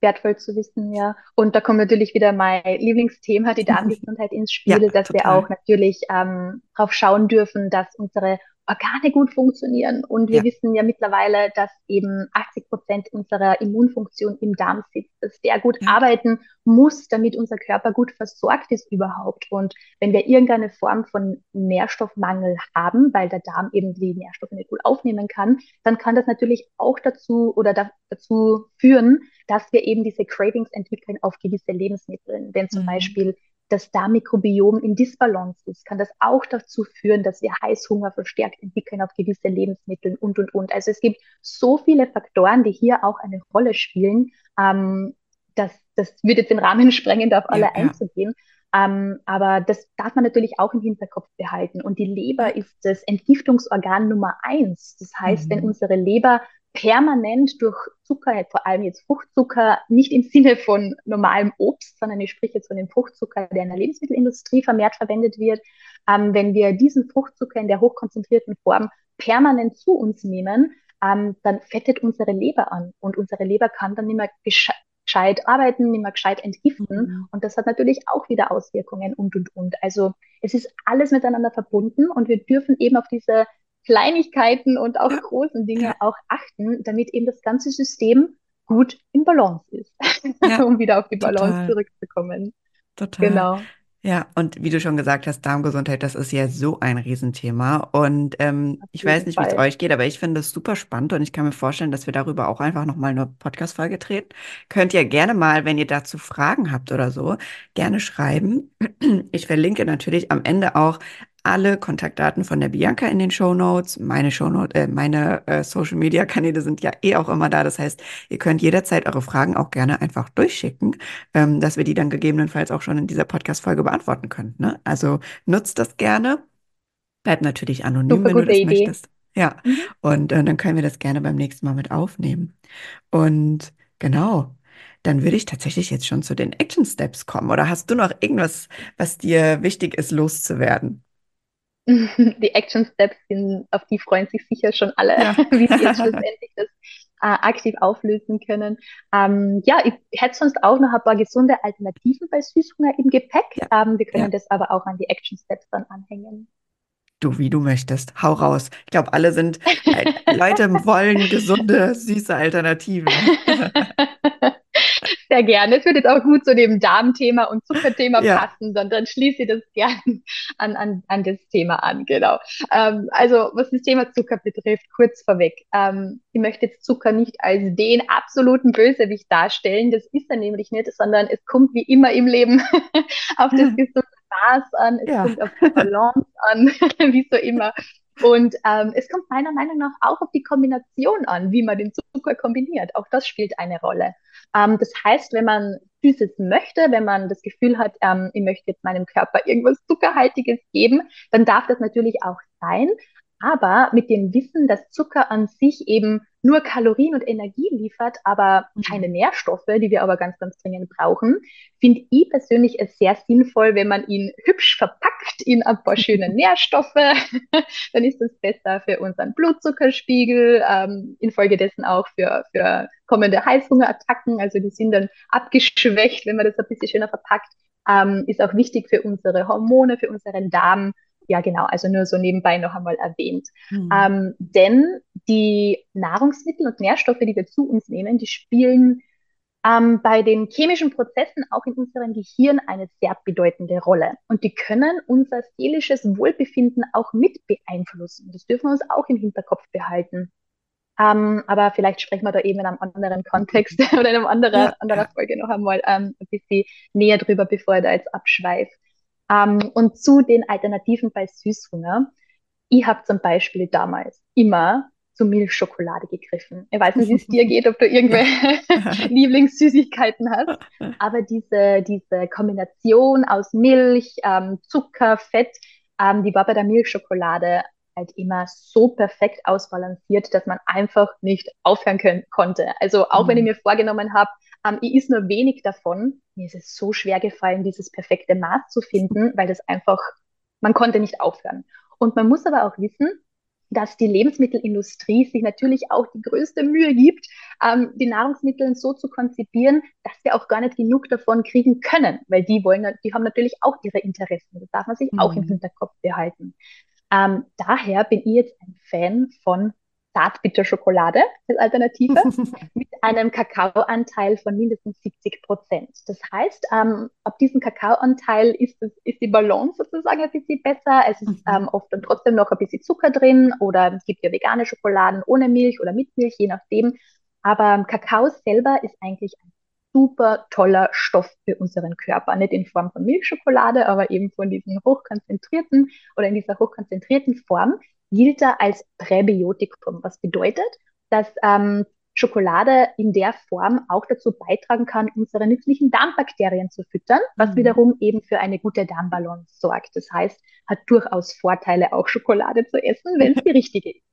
wertvoll zu wissen, ja. Und da kommt natürlich wieder mein Lieblingsthema, die Darmgesundheit ins Ja, Spiel, dass wir total. auch natürlich ähm, darauf schauen dürfen, dass unsere Organe gut funktionieren. Und wir Ja. wissen ja mittlerweile, dass eben 80 Prozent unserer Immunfunktion im Darm sitzt, dass der gut Ja. arbeiten muss, damit unser Körper gut versorgt ist überhaupt. Und wenn wir irgendeine Form von Nährstoffmangel haben, weil der Darm eben die Nährstoffe nicht gut aufnehmen kann, dann kann das natürlich auch dazu oder da, dazu führen, dass wir eben diese Cravings entwickeln auf gewisse Lebensmittel. Wenn zum Mhm. Beispiel das Darmmikrobiom in Disbalance ist, kann das auch dazu führen, dass wir Heißhunger verstärkt entwickeln auf gewisse Lebensmittel und, und, und. Also es gibt so viele Faktoren, die hier auch eine Rolle spielen. Ähm, das, das würde jetzt den Rahmen sprengen, da auf alle Ja, ja, einzugehen. Ähm, aber das darf man natürlich auch im Hinterkopf behalten. Und die Leber ja. ist das Entgiftungsorgan Nummer eins. Das heißt, wenn Mhm. unsere Leber permanent durch Zucker, vor allem jetzt Fruchtzucker, nicht im Sinne von normalem Obst, sondern ich spreche jetzt von dem Fruchtzucker, der in der Lebensmittelindustrie vermehrt verwendet wird. Ähm, wenn wir diesen Fruchtzucker in der hochkonzentrierten Form permanent zu uns nehmen, ähm, dann fettet unsere Leber an und unsere Leber kann dann nicht mehr gescheit arbeiten, nicht mehr gescheit entgiften. Mhm. Und das hat natürlich auch wieder Auswirkungen und, und, und. Also es ist alles miteinander verbunden und wir dürfen eben auf diese Kleinigkeiten und auch großen Dinge auch achten, damit eben das ganze System gut in Balance ist, ja, um wieder auf die Balance total, zurückzukommen. total. Genau, Ja, und wie du schon gesagt hast, Darmgesundheit, das ist ja so ein Riesenthema. Und ähm, ich weiß nicht, wie es euch geht, aber ich finde es super spannend und ich kann mir vorstellen, dass wir darüber auch einfach nochmal eine Podcast-Folge drehen. Könnt ihr gerne mal, wenn ihr dazu Fragen habt oder so, gerne schreiben. Ich verlinke natürlich am Ende auch alle Kontaktdaten von der Bianca in den Shownotes. Meine Shownote, äh, meine äh, Social-Media-Kanäle sind ja eh auch immer da. Das heißt, ihr könnt jederzeit eure Fragen auch gerne einfach durchschicken ähm, dass wir die dann gegebenenfalls auch schon in dieser Podcast-Folge beantworten können. Ne? Also nutzt das gerne. Bleib natürlich anonym, Super wenn du das Idee. möchtest. Ja, Mhm. und äh, dann können wir das gerne beim nächsten Mal mit aufnehmen. Und genau, dann würde ich tatsächlich jetzt schon zu den Action Steps kommen. Oder hast du noch irgendwas, was dir wichtig ist, loszuwerden? Die Action Steps sind, auf die freuen sich sicher schon alle, Ja. wie sie jetzt schlussendlich das äh, aktiv auflösen können. Ähm, ja, ich hätte sonst auch noch ein paar gesunde Alternativen bei Süßhunger im Gepäck. Ja, Ähm, wir ja. können das aber auch an die Action Steps dann anhängen. Du, wie du möchtest. Hau raus. Ich glaube, alle sind, äh, Leute wollen gesunde, süße Alternativen. Sehr gerne. Es wird jetzt auch gut zu dem Darmthema und Zuckerthema Ja. passen, dann, dann schließe ich das gern an, an, an das Thema an, genau. Ähm, also, was das Thema Zucker betrifft, kurz vorweg. Ähm, ich möchte jetzt Zucker nicht als den absoluten Bösewicht darstellen. Das ist er nämlich nicht, sondern es kommt wie immer im Leben auf das gesunde Maß an, es Ja. kommt auf die Balance an, wie so immer. Und ähm, es kommt meiner Meinung nach auch auf die Kombination an, wie man den Zucker kombiniert. Auch das spielt eine Rolle. Ähm, das heißt, wenn man Süßes möchte, wenn man das Gefühl hat, ähm, ich möchte jetzt meinem Körper irgendwas Zuckerhaltiges geben, dann darf das natürlich auch sein. Aber mit dem Wissen, dass Zucker an sich eben nur Kalorien und Energie liefert, aber keine Mhm. Nährstoffe, die wir aber ganz, ganz dringend brauchen, finde ich persönlich es sehr sinnvoll, wenn man ihn hübsch verpackt in ein paar schöne Nährstoffe. Dann ist das besser für unseren Blutzuckerspiegel, ähm, infolgedessen auch für, für kommende Heißhungerattacken. Also die sind dann abgeschwächt, wenn man das ein bisschen schöner verpackt. Ähm, ist auch wichtig für unsere Hormone, für unseren Darm. Ja, genau, also nur so nebenbei noch einmal erwähnt. Mhm. Ähm, denn die Nahrungsmittel und Nährstoffe, die wir zu uns nehmen, die spielen ähm, bei den chemischen Prozessen auch in unserem Gehirn eine sehr bedeutende Rolle. Und die können unser seelisches Wohlbefinden auch mit beeinflussen. Das dürfen wir uns auch im Hinterkopf behalten. Ähm, aber vielleicht sprechen wir da eben in einem anderen Kontext oder in einer anderen, Ja, anderen ja. Folge noch einmal ähm, ein bisschen näher drüber, bevor ich da jetzt abschweife. Ähm, und zu den Alternativen bei Süßhunger. Ich habe zum Beispiel damals immer zu Milchschokolade gegriffen. Ich weiß nicht, wie es dir geht, ob du irgendwelche Lieblingssüßigkeiten hast, aber diese, diese Kombination aus Milch, ähm, Zucker, Fett, ähm, die war bei der Milchschokolade halt immer so perfekt ausbalanciert, dass man einfach nicht aufhören können, konnte. Also auch mhm. wenn ich mhm. mir vorgenommen habe, ähm, ich is nur wenig davon, mir ist es so schwer gefallen, dieses perfekte Maß zu finden, weil das einfach, man konnte nicht aufhören. Und man muss aber auch wissen, dass die Lebensmittelindustrie sich natürlich auch die größte Mühe gibt, ähm, die Nahrungsmittel so zu konzipieren, dass wir auch gar nicht genug davon kriegen können, weil die wollen, die haben natürlich auch ihre Interessen. Das darf man sich mhm. auch im mhm. Hinterkopf behalten. Ähm, daher bin ich jetzt ein Fan von Zartbitterschokolade als Alternative mit einem Kakaoanteil von mindestens 70 Prozent. Das heißt, ähm, ab diesem Kakaoanteil ist, es, ist die Balance sozusagen ein bisschen besser. Es ist mhm. ähm, oft dann trotzdem noch ein bisschen Zucker drin oder es gibt ja vegane Schokoladen ohne Milch oder mit Milch, je nachdem. Aber Kakao selber ist eigentlich ein super toller Stoff für unseren Körper. Nicht in Form von Milchschokolade, aber eben von diesen hochkonzentrierten oder in dieser hochkonzentrierten Form gilt er als Präbiotikum, was bedeutet, dass ähm, Schokolade in der Form auch dazu beitragen kann, unsere nützlichen Darmbakterien zu füttern, was mhm. wiederum eben für eine gute Darmbalance sorgt. Das heißt, hat durchaus Vorteile, auch Schokolade zu essen, wenn es die richtige ist.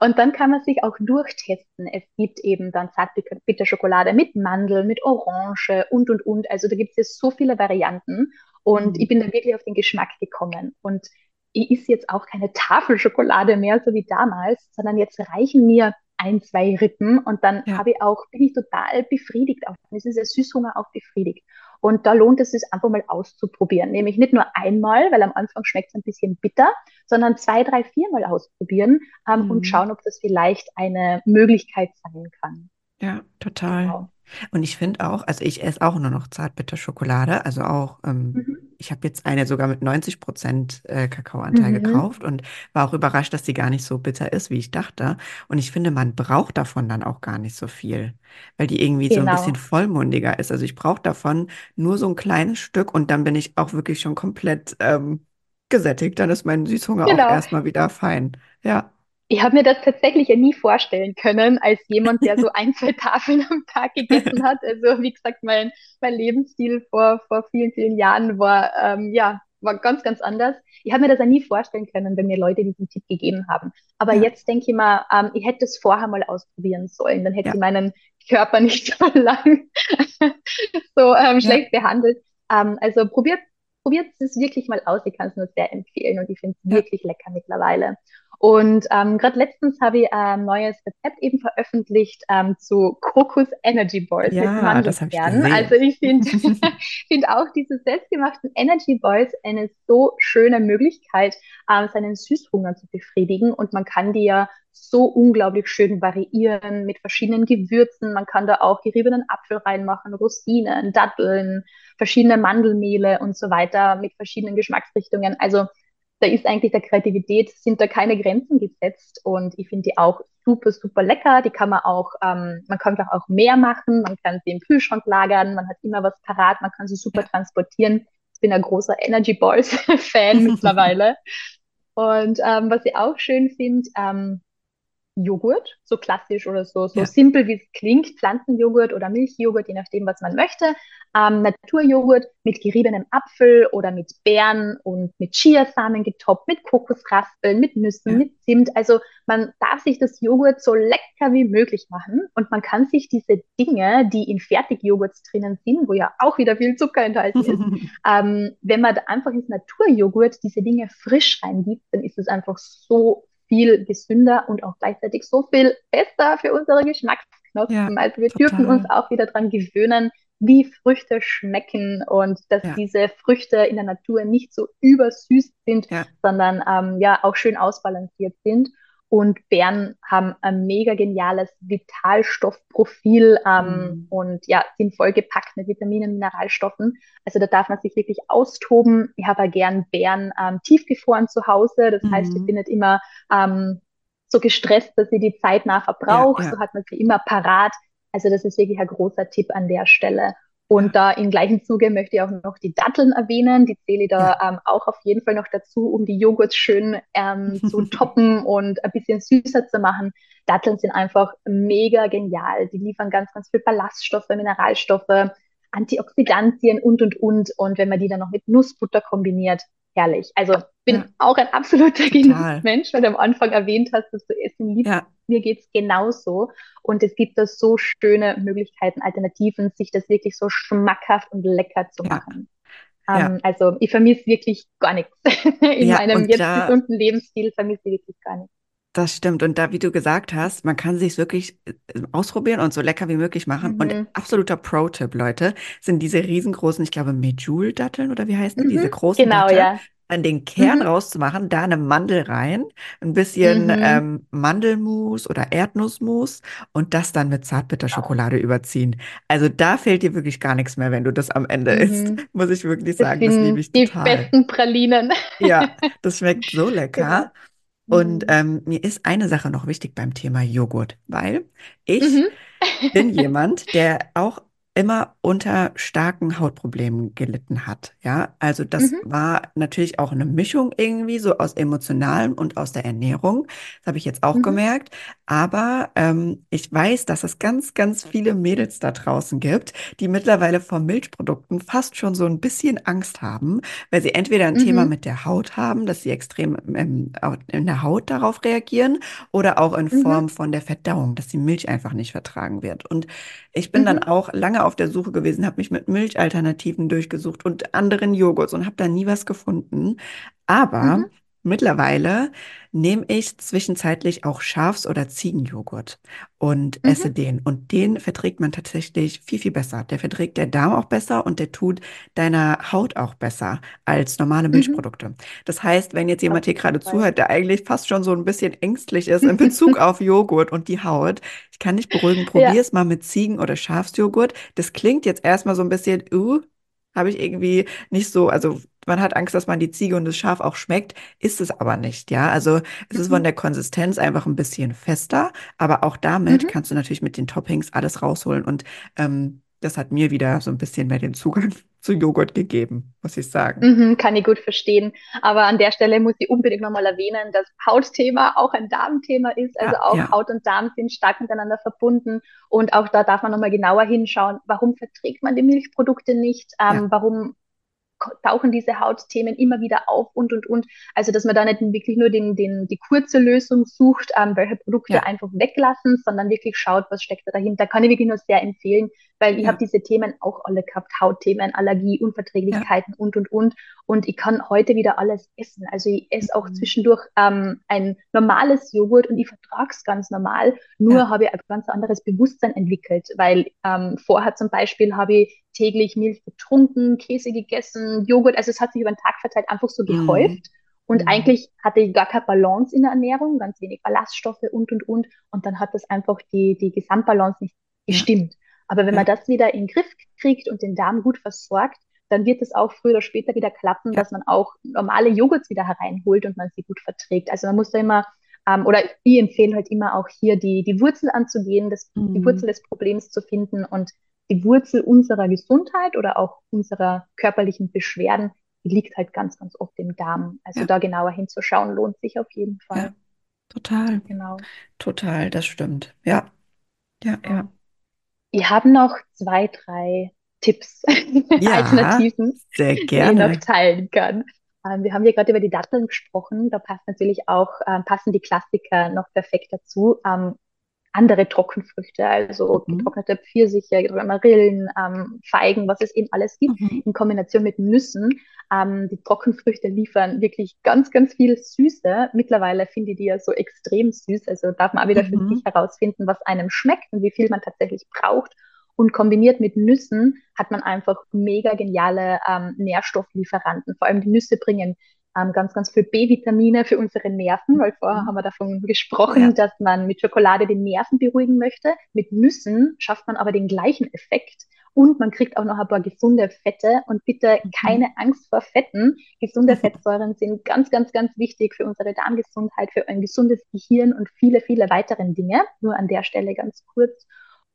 Und dann kann man sich auch durchtesten. Es gibt eben dann Zartbitterschokolade mit Mandel, mit Orange und, und, und. Also da gibt es jetzt so viele Varianten. Und mhm. ich bin da wirklich auf den Geschmack gekommen. Und ich esse jetzt auch keine Tafelschokolade mehr, so wie damals, sondern jetzt reichen mir ein, zwei Rippen und dann ja. habe ich auch, bin ich total befriedigt. Auch dann ist dieser Süßhunger auch befriedigt. Und da lohnt es sich einfach mal auszuprobieren. Nämlich nicht nur einmal, weil am Anfang schmeckt es ein bisschen bitter, sondern zwei, drei, viermal ausprobieren ähm, mhm. und schauen, ob das vielleicht eine Möglichkeit sein kann. Ja, total. Genau. Und ich finde auch, also ich esse auch nur noch Zartbitterschokolade, also auch, ähm, mhm. ich habe jetzt eine sogar mit 90 Prozent äh, Kakaoanteil mhm. gekauft und war auch überrascht, dass die gar nicht so bitter ist, wie ich dachte. Und ich finde, man braucht davon dann auch gar nicht so viel, weil die irgendwie genau. so ein bisschen genau. vollmundiger ist. Also ich brauche davon nur so ein kleines Stück und dann bin ich auch wirklich schon komplett ähm, gesättigt. Dann ist mein Süßhunger genau. auch erstmal wieder fein. Ja ich habe mir das tatsächlich ja nie vorstellen können, als jemand, der so ein, zwei Tafeln am Tag gegessen hat. Also wie gesagt, mein, mein Lebensstil vor, vor vielen, vielen Jahren war, ähm, ja, war ganz, ganz anders. Ich habe mir das ja nie vorstellen können, wenn mir Leute diesen Tipp gegeben haben. Aber ja. jetzt denke ich mal, ähm, ich hätte es vorher mal ausprobieren sollen. Dann hätte ja. ich meinen Körper nicht so lang so ähm, schlecht ja. behandelt. Ähm, also probiert, probiert es wirklich mal aus. Ich kann es nur sehr empfehlen und ich finde es wirklich lecker mittlerweile. Und ähm, gerade letztens habe ich ein neues Rezept eben veröffentlicht ähm, zu Kokos Energy Boys ja, mit das habe ich. Also ich finde find auch diese selbstgemachten Energy Boys eine so schöne Möglichkeit, ähm, seinen Süßhunger zu befriedigen. Und man kann die ja so unglaublich schön variieren mit verschiedenen Gewürzen. Man kann da auch geriebenen Apfel reinmachen, Rosinen, Datteln, verschiedene Mandelmehle und so weiter mit verschiedenen Geschmacksrichtungen. Also da ist eigentlich der Kreativität, sind da keine Grenzen gesetzt und ich finde die auch super, super lecker. Die kann man auch, ähm, man kann auch mehr machen, man kann sie im Kühlschrank lagern, man hat immer was parat, man kann sie super transportieren. Ich bin ein großer Energy Balls Fan mittlerweile. Und ähm, was ich auch schön finde, ähm, Joghurt, so klassisch oder so, so ja. simpel wie es klingt, Pflanzenjoghurt oder Milchjoghurt, je nachdem, was man möchte. Ähm, Naturjoghurt mit geriebenem Apfel oder mit Beeren und mit Chiasamen getoppt, mit Kokosraspeln, mit Nüssen, ja. mit Zimt. Also man darf sich das Joghurt so lecker wie möglich machen und man kann sich diese Dinge, die in Fertigjoghurts drinnen sind, wo ja auch wieder viel Zucker enthalten ist, ähm, wenn man da einfach ins Naturjoghurt diese Dinge frisch reingibt, dann ist es einfach so viel gesünder und auch gleichzeitig so viel besser für unsere Geschmacksknospen. Ja, also wir total. dürfen uns auch wieder daran gewöhnen, wie Früchte schmecken und dass ja. diese Früchte in der Natur nicht so übersüßt sind, ja. sondern ähm, ja auch schön ausbalanciert sind. Und Beeren haben ein mega geniales Vitalstoffprofil ähm, mhm. und ja, sind vollgepackt mit Vitaminen, Mineralstoffen. Also da darf man sich wirklich austoben. Ich habe ja gern Beeren ähm, tiefgefroren zu Hause. Das mhm. heißt, ich bin nicht immer ähm, so gestresst, dass ich die Zeit nachher brauche. Ja, ja. So hat man sie immer parat. Also das ist wirklich ein großer Tipp an der Stelle. Und da im gleichen Zuge möchte ich auch noch die Datteln erwähnen. Die zähle ich da ähm, auch auf jeden Fall noch dazu, um die Joghurts schön ähm, zu toppen und ein bisschen süßer zu machen. Datteln sind einfach mega genial. Die liefern ganz, ganz viel Ballaststoffe, Mineralstoffe, Antioxidantien und, und, und. Und wenn man die dann noch mit Nussbutter kombiniert, herrlich. Also bin ja. auch ein absoluter Genussmensch, weil du am Anfang erwähnt hast, dass du Essen liebst. Ja. Mir geht's genauso. Und es gibt da so schöne Möglichkeiten, Alternativen, sich das wirklich so schmackhaft und lecker zu machen. Ähm, also ich vermisse wirklich gar nichts. In meinem jetzt gesunden Lebensstil vermisse ich wirklich gar nichts. Das stimmt. Und da, wie du gesagt hast, man kann sich wirklich äh, ausprobieren und so lecker wie möglich machen. Mhm. Und absoluter Pro-Tipp, Leute, sind diese riesengroßen, ich glaube, Medjool-Datteln oder wie heißen die? Mhm. Diese großen genau, Datteln. Ja an den Kern mhm. rauszumachen, da eine Mandel rein, ein bisschen mhm. ähm, Mandelmus oder Erdnussmus und das dann mit Zartbitterschokolade überziehen. Also da fehlt dir wirklich gar nichts mehr, wenn du das am Ende mhm. isst, muss ich wirklich sagen. Das, das liebe ich total. Die besten Pralinen. Ja, das schmeckt so lecker. Genau. Und mhm. ähm, mir ist eine Sache noch wichtig beim Thema Joghurt, weil ich mhm. bin jemand, der auch immer unter starken Hautproblemen gelitten hat. Ja, also das mhm. war natürlich auch eine Mischung irgendwie so aus emotionalem und aus der Ernährung. Das habe ich jetzt auch mhm. gemerkt. Aber ähm, ich weiß, dass es ganz, ganz viele Mädels da draußen gibt, die mittlerweile vor Milchprodukten fast schon so ein bisschen Angst haben, weil sie entweder ein mhm. Thema mit der Haut haben, dass sie extrem ähm, in der Haut darauf reagieren, oder auch in mhm. Form von der Verdauung, dass die Milch einfach nicht vertragen wird. Und ich bin dann mhm. auch lange auf der Suche gewesen, habe mich mit Milchalternativen durchgesucht und anderen Joghurts und habe da nie was gefunden. Aber mhm. Mittlerweile nehme ich zwischenzeitlich auch Schafs- oder Ziegenjoghurt und mhm. esse den. Und den verträgt man tatsächlich viel, viel besser. Der verträgt der Darm auch besser und der tut deiner Haut auch besser als normale mhm. Milchprodukte. Mhm. Das heißt, wenn jetzt jemand hier gerade zuhört, der eigentlich fast schon so ein bisschen ängstlich ist in Bezug auf Joghurt und die Haut, ich kann dich beruhigen, probier ja. es mal mit Ziegen- oder Schafsjoghurt. Das klingt jetzt erstmal so ein bisschen, uh, habe ich irgendwie nicht so, also man hat Angst, dass man die Ziege und das Schaf auch schmeckt, ist es aber nicht, ja. Also es ist von mhm. der Konsistenz einfach ein bisschen fester, aber auch damit mhm. kannst du natürlich mit den Toppings alles rausholen und ähm, das hat mir wieder so ein bisschen mehr den Zugang zu Joghurt gegeben, muss ich sagen. Mhm, kann ich gut verstehen. Aber an der Stelle muss ich unbedingt nochmal erwähnen, dass Hautthema auch ein Darmthema ist. Also ja, auch ja. Haut und Darm sind stark miteinander verbunden. Und auch da darf man nochmal genauer hinschauen, warum verträgt man die Milchprodukte nicht? Ähm, ja. Warum tauchen diese Hautthemen immer wieder auf und und und. Also dass man da nicht wirklich nur den, den, die kurze Lösung sucht, ähm, welche Produkte ja. einfach weglassen, sondern wirklich schaut, was steckt da dahinter. Kann ich wirklich nur sehr empfehlen, weil ich ja. habe diese Themen auch alle gehabt, Hautthemen, Allergie, Unverträglichkeiten ja. und und und. Und ich kann heute wieder alles essen. Also ich esse auch mhm. zwischendurch ähm, ein normales Joghurt und ich vertrage es ganz normal. Nur habe ich ein ganz anderes Bewusstsein entwickelt, weil ähm, vorher zum Beispiel habe ich täglich Milch getrunken, Käse gegessen, Joghurt. Also es hat sich über den Tag verteilt einfach so gehäuft. Mhm. Und mhm. eigentlich hatte ich gar keine Balance in der Ernährung, ganz wenig Ballaststoffe und, und, und. Und dann hat das einfach die, die Gesamtbalance nicht gestimmt. Ja. Aber wenn ja. man das wieder in den Griff kriegt und den Darm gut versorgt, dann wird es auch früher oder später wieder klappen, ja. dass man auch normale Joghurts wieder hereinholt und man sie gut verträgt. Also man muss da immer, ähm, oder ich empfehle halt immer auch hier die, die Wurzel anzugehen, das, mhm. die Wurzel des Problems zu finden und die Wurzel unserer Gesundheit oder auch unserer körperlichen Beschwerden, die liegt halt ganz, ganz oft im Darm. Also ja. da genauer hinzuschauen, lohnt sich auf jeden Fall. Ja, total. Genau. Total, das stimmt. Ja. Ja, ja. Wir haben noch zwei, drei Tipps, ja, Alternativen, sehr gerne. die ich noch teilen kann. Ähm, wir haben ja gerade über die Datteln gesprochen. Da passt natürlich auch, ähm, passen die Klassiker noch perfekt dazu. Ähm, andere Trockenfrüchte, also mhm. getrocknete Pfirsiche, Marillen, ähm, Feigen, was es eben alles gibt, mhm. in Kombination mit Nüssen. Ähm, die Trockenfrüchte liefern wirklich ganz, ganz viel Süße. Mittlerweile finde ich die ja so extrem süß, also darf man auch wieder mhm. für sich herausfinden, was einem schmeckt und wie viel man tatsächlich braucht. Und kombiniert mit Nüssen hat man einfach mega geniale ähm, Nährstofflieferanten. Vor allem die Nüsse bringen ähm, ganz, ganz viel B-Vitamine für unsere Nerven, weil vorher mhm. haben wir davon gesprochen, ja. dass man mit Schokolade die Nerven beruhigen möchte. Mit Nüssen schafft man aber den gleichen Effekt und man kriegt auch noch ein paar gesunde Fette und bitte mhm. keine Angst vor Fetten. Gesunde Fettsäuren sind ganz, ganz, ganz wichtig für unsere Darmgesundheit, für ein gesundes Gehirn und viele, viele weitere Dinge. Nur an der Stelle ganz kurz.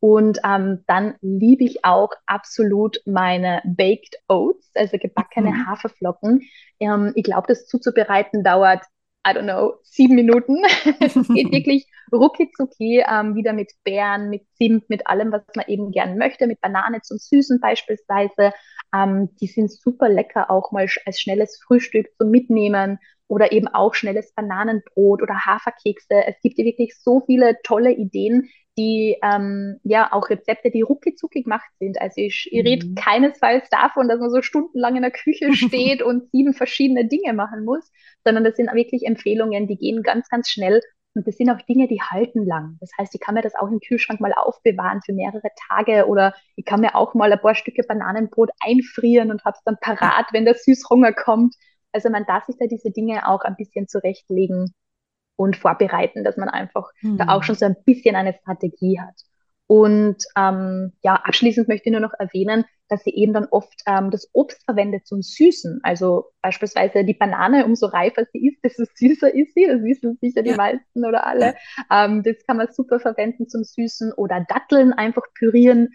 Und ähm, dann liebe ich auch absolut meine Baked Oats, also gebackene mhm. Haferflocken. Ähm, ich glaube, das zuzubereiten dauert, I don't know, sieben Minuten. es geht wirklich rucki zucki, ähm, wieder mit Beeren, mit Zimt, mit allem, was man eben gern möchte, mit Banane zum Süßen beispielsweise. Ähm, die sind super lecker auch mal als schnelles Frühstück zum Mitnehmen oder eben auch schnelles Bananenbrot oder Haferkekse. Es gibt ja wirklich so viele tolle Ideen, die ähm, ja auch Rezepte, die rucki gemacht sind. Also ich, ich rede mhm. keinesfalls davon, dass man so stundenlang in der Küche steht und sieben verschiedene Dinge machen muss, sondern das sind wirklich Empfehlungen, die gehen ganz, ganz schnell. Und das sind auch Dinge, die halten lang. Das heißt, ich kann mir das auch im Kühlschrank mal aufbewahren für mehrere Tage oder ich kann mir auch mal ein paar Stücke Bananenbrot einfrieren und habe es dann parat, wenn der Süßhunger kommt. Also man darf sich da diese Dinge auch ein bisschen zurechtlegen und vorbereiten, dass man einfach mhm. da auch hm. schon so ein bisschen eine Strategie hat. Und ähm, ja, abschließend möchte ich nur noch erwähnen, dass sie eben dann oft ähm, das Obst verwendet zum Süßen. Also beispielsweise die Banane, umso reifer sie ist, desto süßer ist sie. Das wissen sicher die ja. meisten oder alle. Ähm, das kann man super verwenden zum Süßen oder Datteln einfach pürieren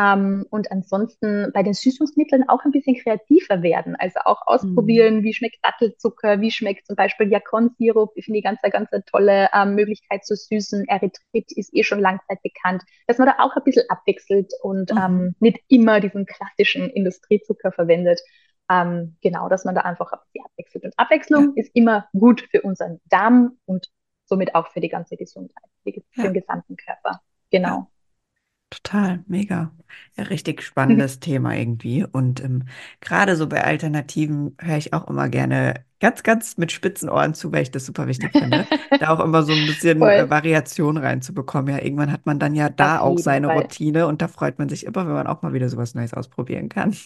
ähm, und ansonsten bei den Süßungsmitteln auch ein bisschen kreativer werden. Also auch ausprobieren, mhm. wie schmeckt Dattelzucker, wie schmeckt zum Beispiel Jakon-Sirup. Ich finde die ganz, ganz tolle ähm, Möglichkeit zu süßen. Erythrit ist eh schon langzeit bekannt. Dass man da auch ein bisschen abwechselt und mhm. ähm, nicht immer diesen klassischen Industriezucker verwendet. Ähm, genau, dass man da einfach ein bisschen abwechselt. Und Abwechslung ja. ist immer gut für unseren Darm und somit auch für die ganze Gesundheit, für ja. den gesamten Körper. Genau. Ja. Total, mega. Ja, richtig spannendes Thema irgendwie. Und ähm, gerade so bei Alternativen höre ich auch immer gerne ganz, ganz mit spitzen Ohren zu, weil ich das super wichtig finde, da auch immer so ein bisschen äh, Variation reinzubekommen. Ja, irgendwann hat man dann ja da Auf auch seine Fall. Routine und da freut man sich immer, wenn man auch mal wieder sowas Neues ausprobieren kann.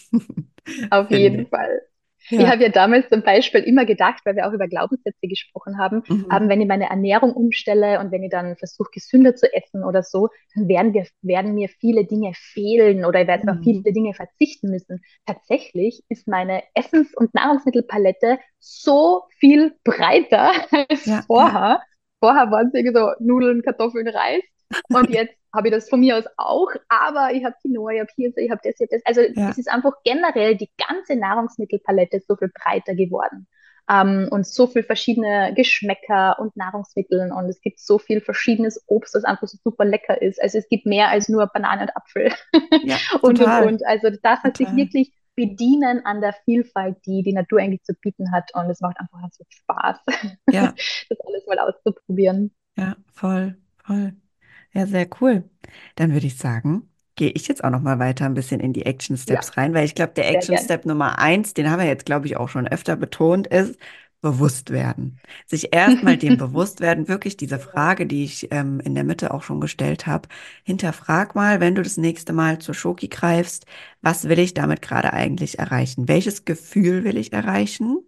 Auf jeden Fall. Ja. Ich habe ja damals zum Beispiel immer gedacht, weil wir auch über Glaubenssätze gesprochen haben, mhm. ähm, wenn ich meine Ernährung umstelle und wenn ich dann versuche, gesünder zu essen oder so, dann werden, wir, werden mir viele Dinge fehlen oder ich werde mhm. auf viele Dinge verzichten müssen. Tatsächlich ist meine Essens- und Nahrungsmittelpalette so viel breiter als ja. vorher. Vorher waren es so Nudeln, Kartoffeln, Reis. Und jetzt habe ich das von mir aus auch, aber ich habe Quinoa, ich habe hier, ich habe das, ich habe das. Also ja. es ist einfach generell die ganze Nahrungsmittelpalette so viel breiter geworden. Um, ähm, und so viel verschiedene Geschmäcker und Nahrungsmittel und es gibt so viel verschiedenes Obst, das einfach so super lecker ist. Also es gibt mehr als nur Banane und Apfel. Ja, und, und, und. Also darf man sich wirklich bedienen an der Vielfalt, die die Natur eigentlich zu bieten hat und es macht einfach so Spaß, ja. das alles mal auszuprobieren. Ja, voll, voll. Ja, sehr cool. Dann würde ich sagen, gehe ich jetzt auch noch mal weiter ein bisschen in die Action Steps ja, rein, weil ich glaube, der Action Step Nummer eins, den haben wir jetzt, glaube ich, auch schon öfter betont, ist bewusst werden. Sich erstmal dem bewusst werden, wirklich diese Frage, die ich ähm, in der Mitte auch schon gestellt habe, hinterfrag mal, wenn du das nächste Mal zur Schoki greifst, was will ich damit gerade eigentlich erreichen? Welches Gefühl will ich erreichen?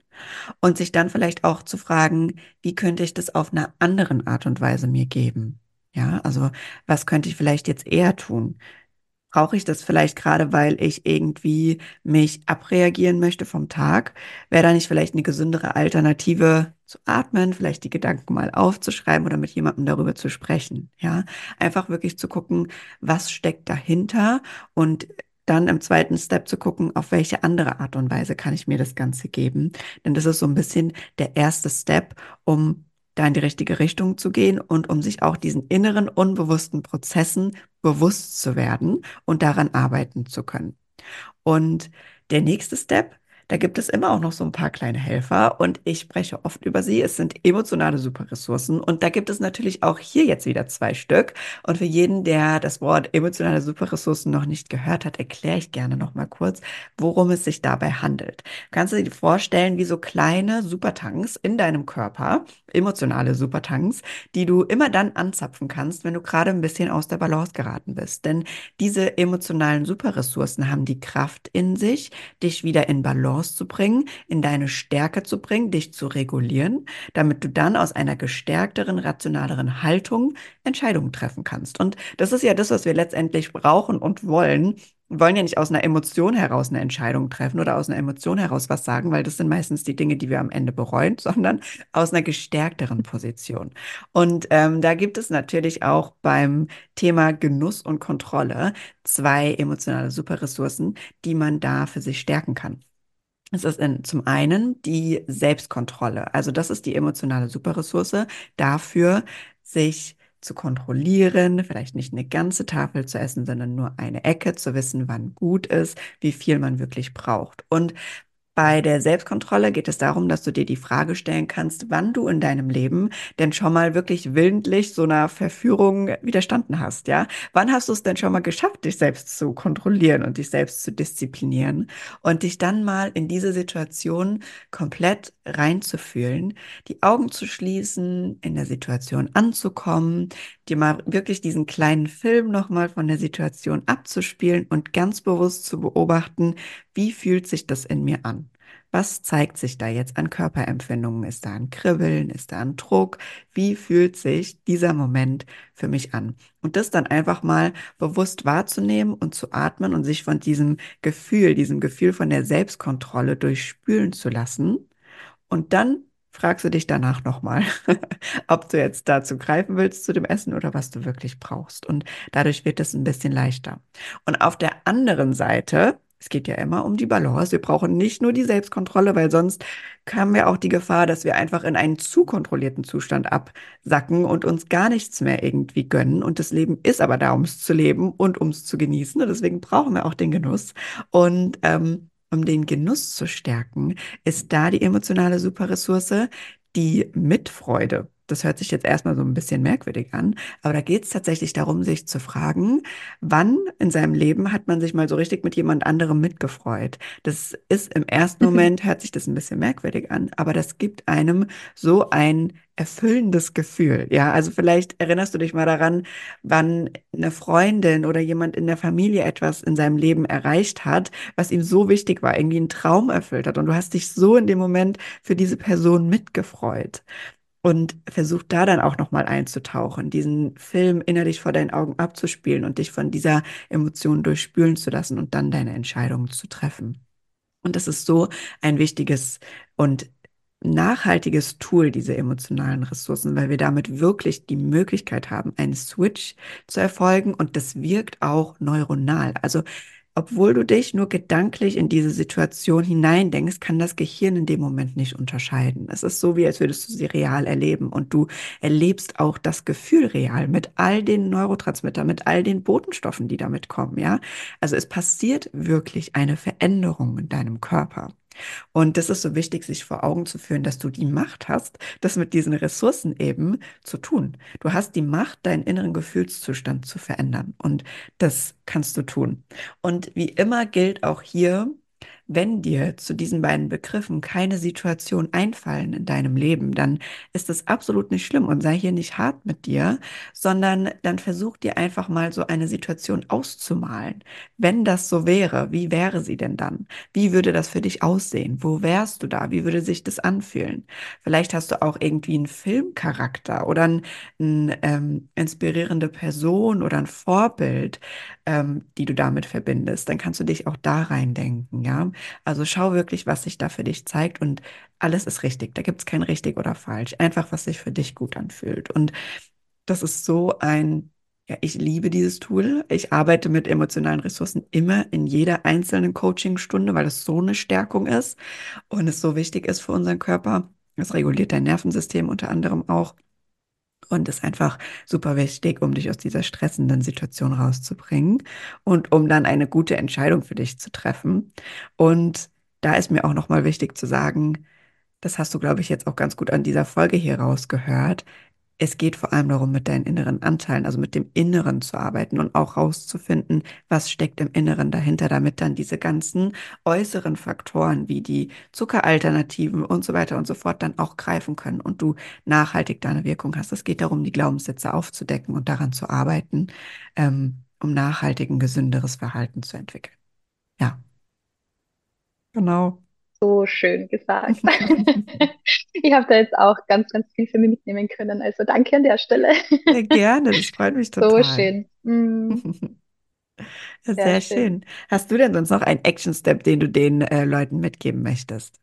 Und sich dann vielleicht auch zu fragen, wie könnte ich das auf einer anderen Art und Weise mir geben? Ja, also was könnte ich vielleicht jetzt eher tun? Brauche ich das vielleicht gerade, weil ich irgendwie mich abreagieren möchte vom Tag? Wäre da nicht vielleicht eine gesündere Alternative zu atmen, vielleicht die Gedanken mal aufzuschreiben oder mit jemandem darüber zu sprechen? Ja, einfach wirklich zu gucken, was steckt dahinter und dann im zweiten Step zu gucken, auf welche andere Art und Weise kann ich mir das Ganze geben. Denn das ist so ein bisschen der erste Step, um da in die richtige Richtung zu gehen und um sich auch diesen inneren unbewussten Prozessen bewusst zu werden und daran arbeiten zu können. Und der nächste Step da gibt es immer auch noch so ein paar kleine Helfer und ich spreche oft über sie. Es sind emotionale Superressourcen und da gibt es natürlich auch hier jetzt wieder zwei Stück. Und für jeden, der das Wort emotionale Superressourcen noch nicht gehört hat, erkläre ich gerne noch mal kurz, worum es sich dabei handelt. Kannst du dir vorstellen, wie so kleine Supertanks in deinem Körper, emotionale Supertanks, die du immer dann anzapfen kannst, wenn du gerade ein bisschen aus der Balance geraten bist. Denn diese emotionalen Superressourcen haben die Kraft in sich, dich wieder in Balance rauszubringen, in deine Stärke zu bringen, dich zu regulieren, damit du dann aus einer gestärkteren, rationaleren Haltung Entscheidungen treffen kannst. Und das ist ja das, was wir letztendlich brauchen und wollen. Wir wollen ja nicht aus einer Emotion heraus eine Entscheidung treffen oder aus einer Emotion heraus was sagen, weil das sind meistens die Dinge, die wir am Ende bereuen, sondern aus einer gestärkteren Position. Und ähm, da gibt es natürlich auch beim Thema Genuss und Kontrolle zwei emotionale Superressourcen, die man da für sich stärken kann. Es ist in, zum einen die Selbstkontrolle. Also das ist die emotionale Superressource dafür, sich zu kontrollieren, vielleicht nicht eine ganze Tafel zu essen, sondern nur eine Ecke, zu wissen, wann gut ist, wie viel man wirklich braucht. Und bei der Selbstkontrolle geht es darum, dass du dir die Frage stellen kannst, wann du in deinem Leben denn schon mal wirklich willentlich so einer Verführung widerstanden hast, ja? Wann hast du es denn schon mal geschafft, dich selbst zu kontrollieren und dich selbst zu disziplinieren und dich dann mal in diese Situation komplett reinzufühlen, die Augen zu schließen, in der Situation anzukommen, dir mal wirklich diesen kleinen Film nochmal von der Situation abzuspielen und ganz bewusst zu beobachten, wie fühlt sich das in mir an? Was zeigt sich da jetzt an Körperempfindungen? Ist da ein Kribbeln? Ist da ein Druck? Wie fühlt sich dieser Moment für mich an? Und das dann einfach mal bewusst wahrzunehmen und zu atmen und sich von diesem Gefühl, diesem Gefühl von der Selbstkontrolle durchspülen zu lassen. Und dann fragst du dich danach nochmal, ob du jetzt dazu greifen willst zu dem Essen oder was du wirklich brauchst. Und dadurch wird es ein bisschen leichter. Und auf der anderen Seite es geht ja immer um die Balance. Wir brauchen nicht nur die Selbstkontrolle, weil sonst haben wir auch die Gefahr, dass wir einfach in einen zu kontrollierten Zustand absacken und uns gar nichts mehr irgendwie gönnen. Und das Leben ist aber da, um es zu leben und um es zu genießen. Und deswegen brauchen wir auch den Genuss. Und ähm, um den Genuss zu stärken, ist da die emotionale Superressource die Mitfreude das hört sich jetzt erstmal so ein bisschen merkwürdig an, aber da geht es tatsächlich darum, sich zu fragen, wann in seinem Leben hat man sich mal so richtig mit jemand anderem mitgefreut. Das ist im ersten Moment, hört sich das ein bisschen merkwürdig an, aber das gibt einem so ein erfüllendes Gefühl. Ja, also vielleicht erinnerst du dich mal daran, wann eine Freundin oder jemand in der Familie etwas in seinem Leben erreicht hat, was ihm so wichtig war, irgendwie einen Traum erfüllt hat und du hast dich so in dem Moment für diese Person mitgefreut und versuch da dann auch nochmal einzutauchen, diesen Film innerlich vor deinen Augen abzuspielen und dich von dieser Emotion durchspülen zu lassen und dann deine Entscheidungen zu treffen. Und das ist so ein wichtiges und nachhaltiges Tool, diese emotionalen Ressourcen, weil wir damit wirklich die Möglichkeit haben, einen Switch zu erfolgen und das wirkt auch neuronal. Also obwohl du dich nur gedanklich in diese Situation hineindenkst, kann das Gehirn in dem Moment nicht unterscheiden. Es ist so, wie als würdest du sie real erleben und du erlebst auch das Gefühl real mit all den Neurotransmittern, mit all den Botenstoffen, die damit kommen, ja. Also es passiert wirklich eine Veränderung in deinem Körper. Und das ist so wichtig, sich vor Augen zu führen, dass du die Macht hast, das mit diesen Ressourcen eben zu tun. Du hast die Macht, deinen inneren Gefühlszustand zu verändern. Und das kannst du tun. Und wie immer gilt auch hier, wenn dir zu diesen beiden Begriffen keine Situation einfallen in deinem Leben, dann ist das absolut nicht schlimm und sei hier nicht hart mit dir, sondern dann versuch dir einfach mal so eine Situation auszumalen. Wenn das so wäre, wie wäre sie denn dann? Wie würde das für dich aussehen? Wo wärst du da? Wie würde sich das anfühlen? Vielleicht hast du auch irgendwie einen Filmcharakter oder eine ein, ähm, inspirierende Person oder ein Vorbild, ähm, die du damit verbindest. Dann kannst du dich auch da reindenken, ja? Also schau wirklich, was sich da für dich zeigt und alles ist richtig. Da gibt es kein richtig oder falsch. Einfach, was sich für dich gut anfühlt. Und das ist so ein, ja, ich liebe dieses Tool. Ich arbeite mit emotionalen Ressourcen immer in jeder einzelnen Coachingstunde, weil es so eine Stärkung ist und es so wichtig ist für unseren Körper. Es reguliert dein Nervensystem unter anderem auch und ist einfach super wichtig, um dich aus dieser stressenden Situation rauszubringen und um dann eine gute Entscheidung für dich zu treffen. Und da ist mir auch nochmal wichtig zu sagen, das hast du, glaube ich, jetzt auch ganz gut an dieser Folge hier rausgehört es geht vor allem darum, mit deinen inneren Anteilen, also mit dem Inneren zu arbeiten und auch rauszufinden, was steckt im Inneren dahinter, damit dann diese ganzen äußeren Faktoren wie die Zuckeralternativen und so weiter und so fort dann auch greifen können und du nachhaltig deine Wirkung hast. Es geht darum, die Glaubenssätze aufzudecken und daran zu arbeiten, ähm, um nachhaltig ein gesünderes Verhalten zu entwickeln. Ja, genau so schön gesagt. ich habe da jetzt auch ganz, ganz viel für mich mitnehmen können. Also danke an der Stelle. Sehr gerne, das freut mich total. So schön. Mm. Sehr, Sehr schön. schön. Hast du denn sonst noch einen Action-Step, den du den äh, Leuten mitgeben möchtest?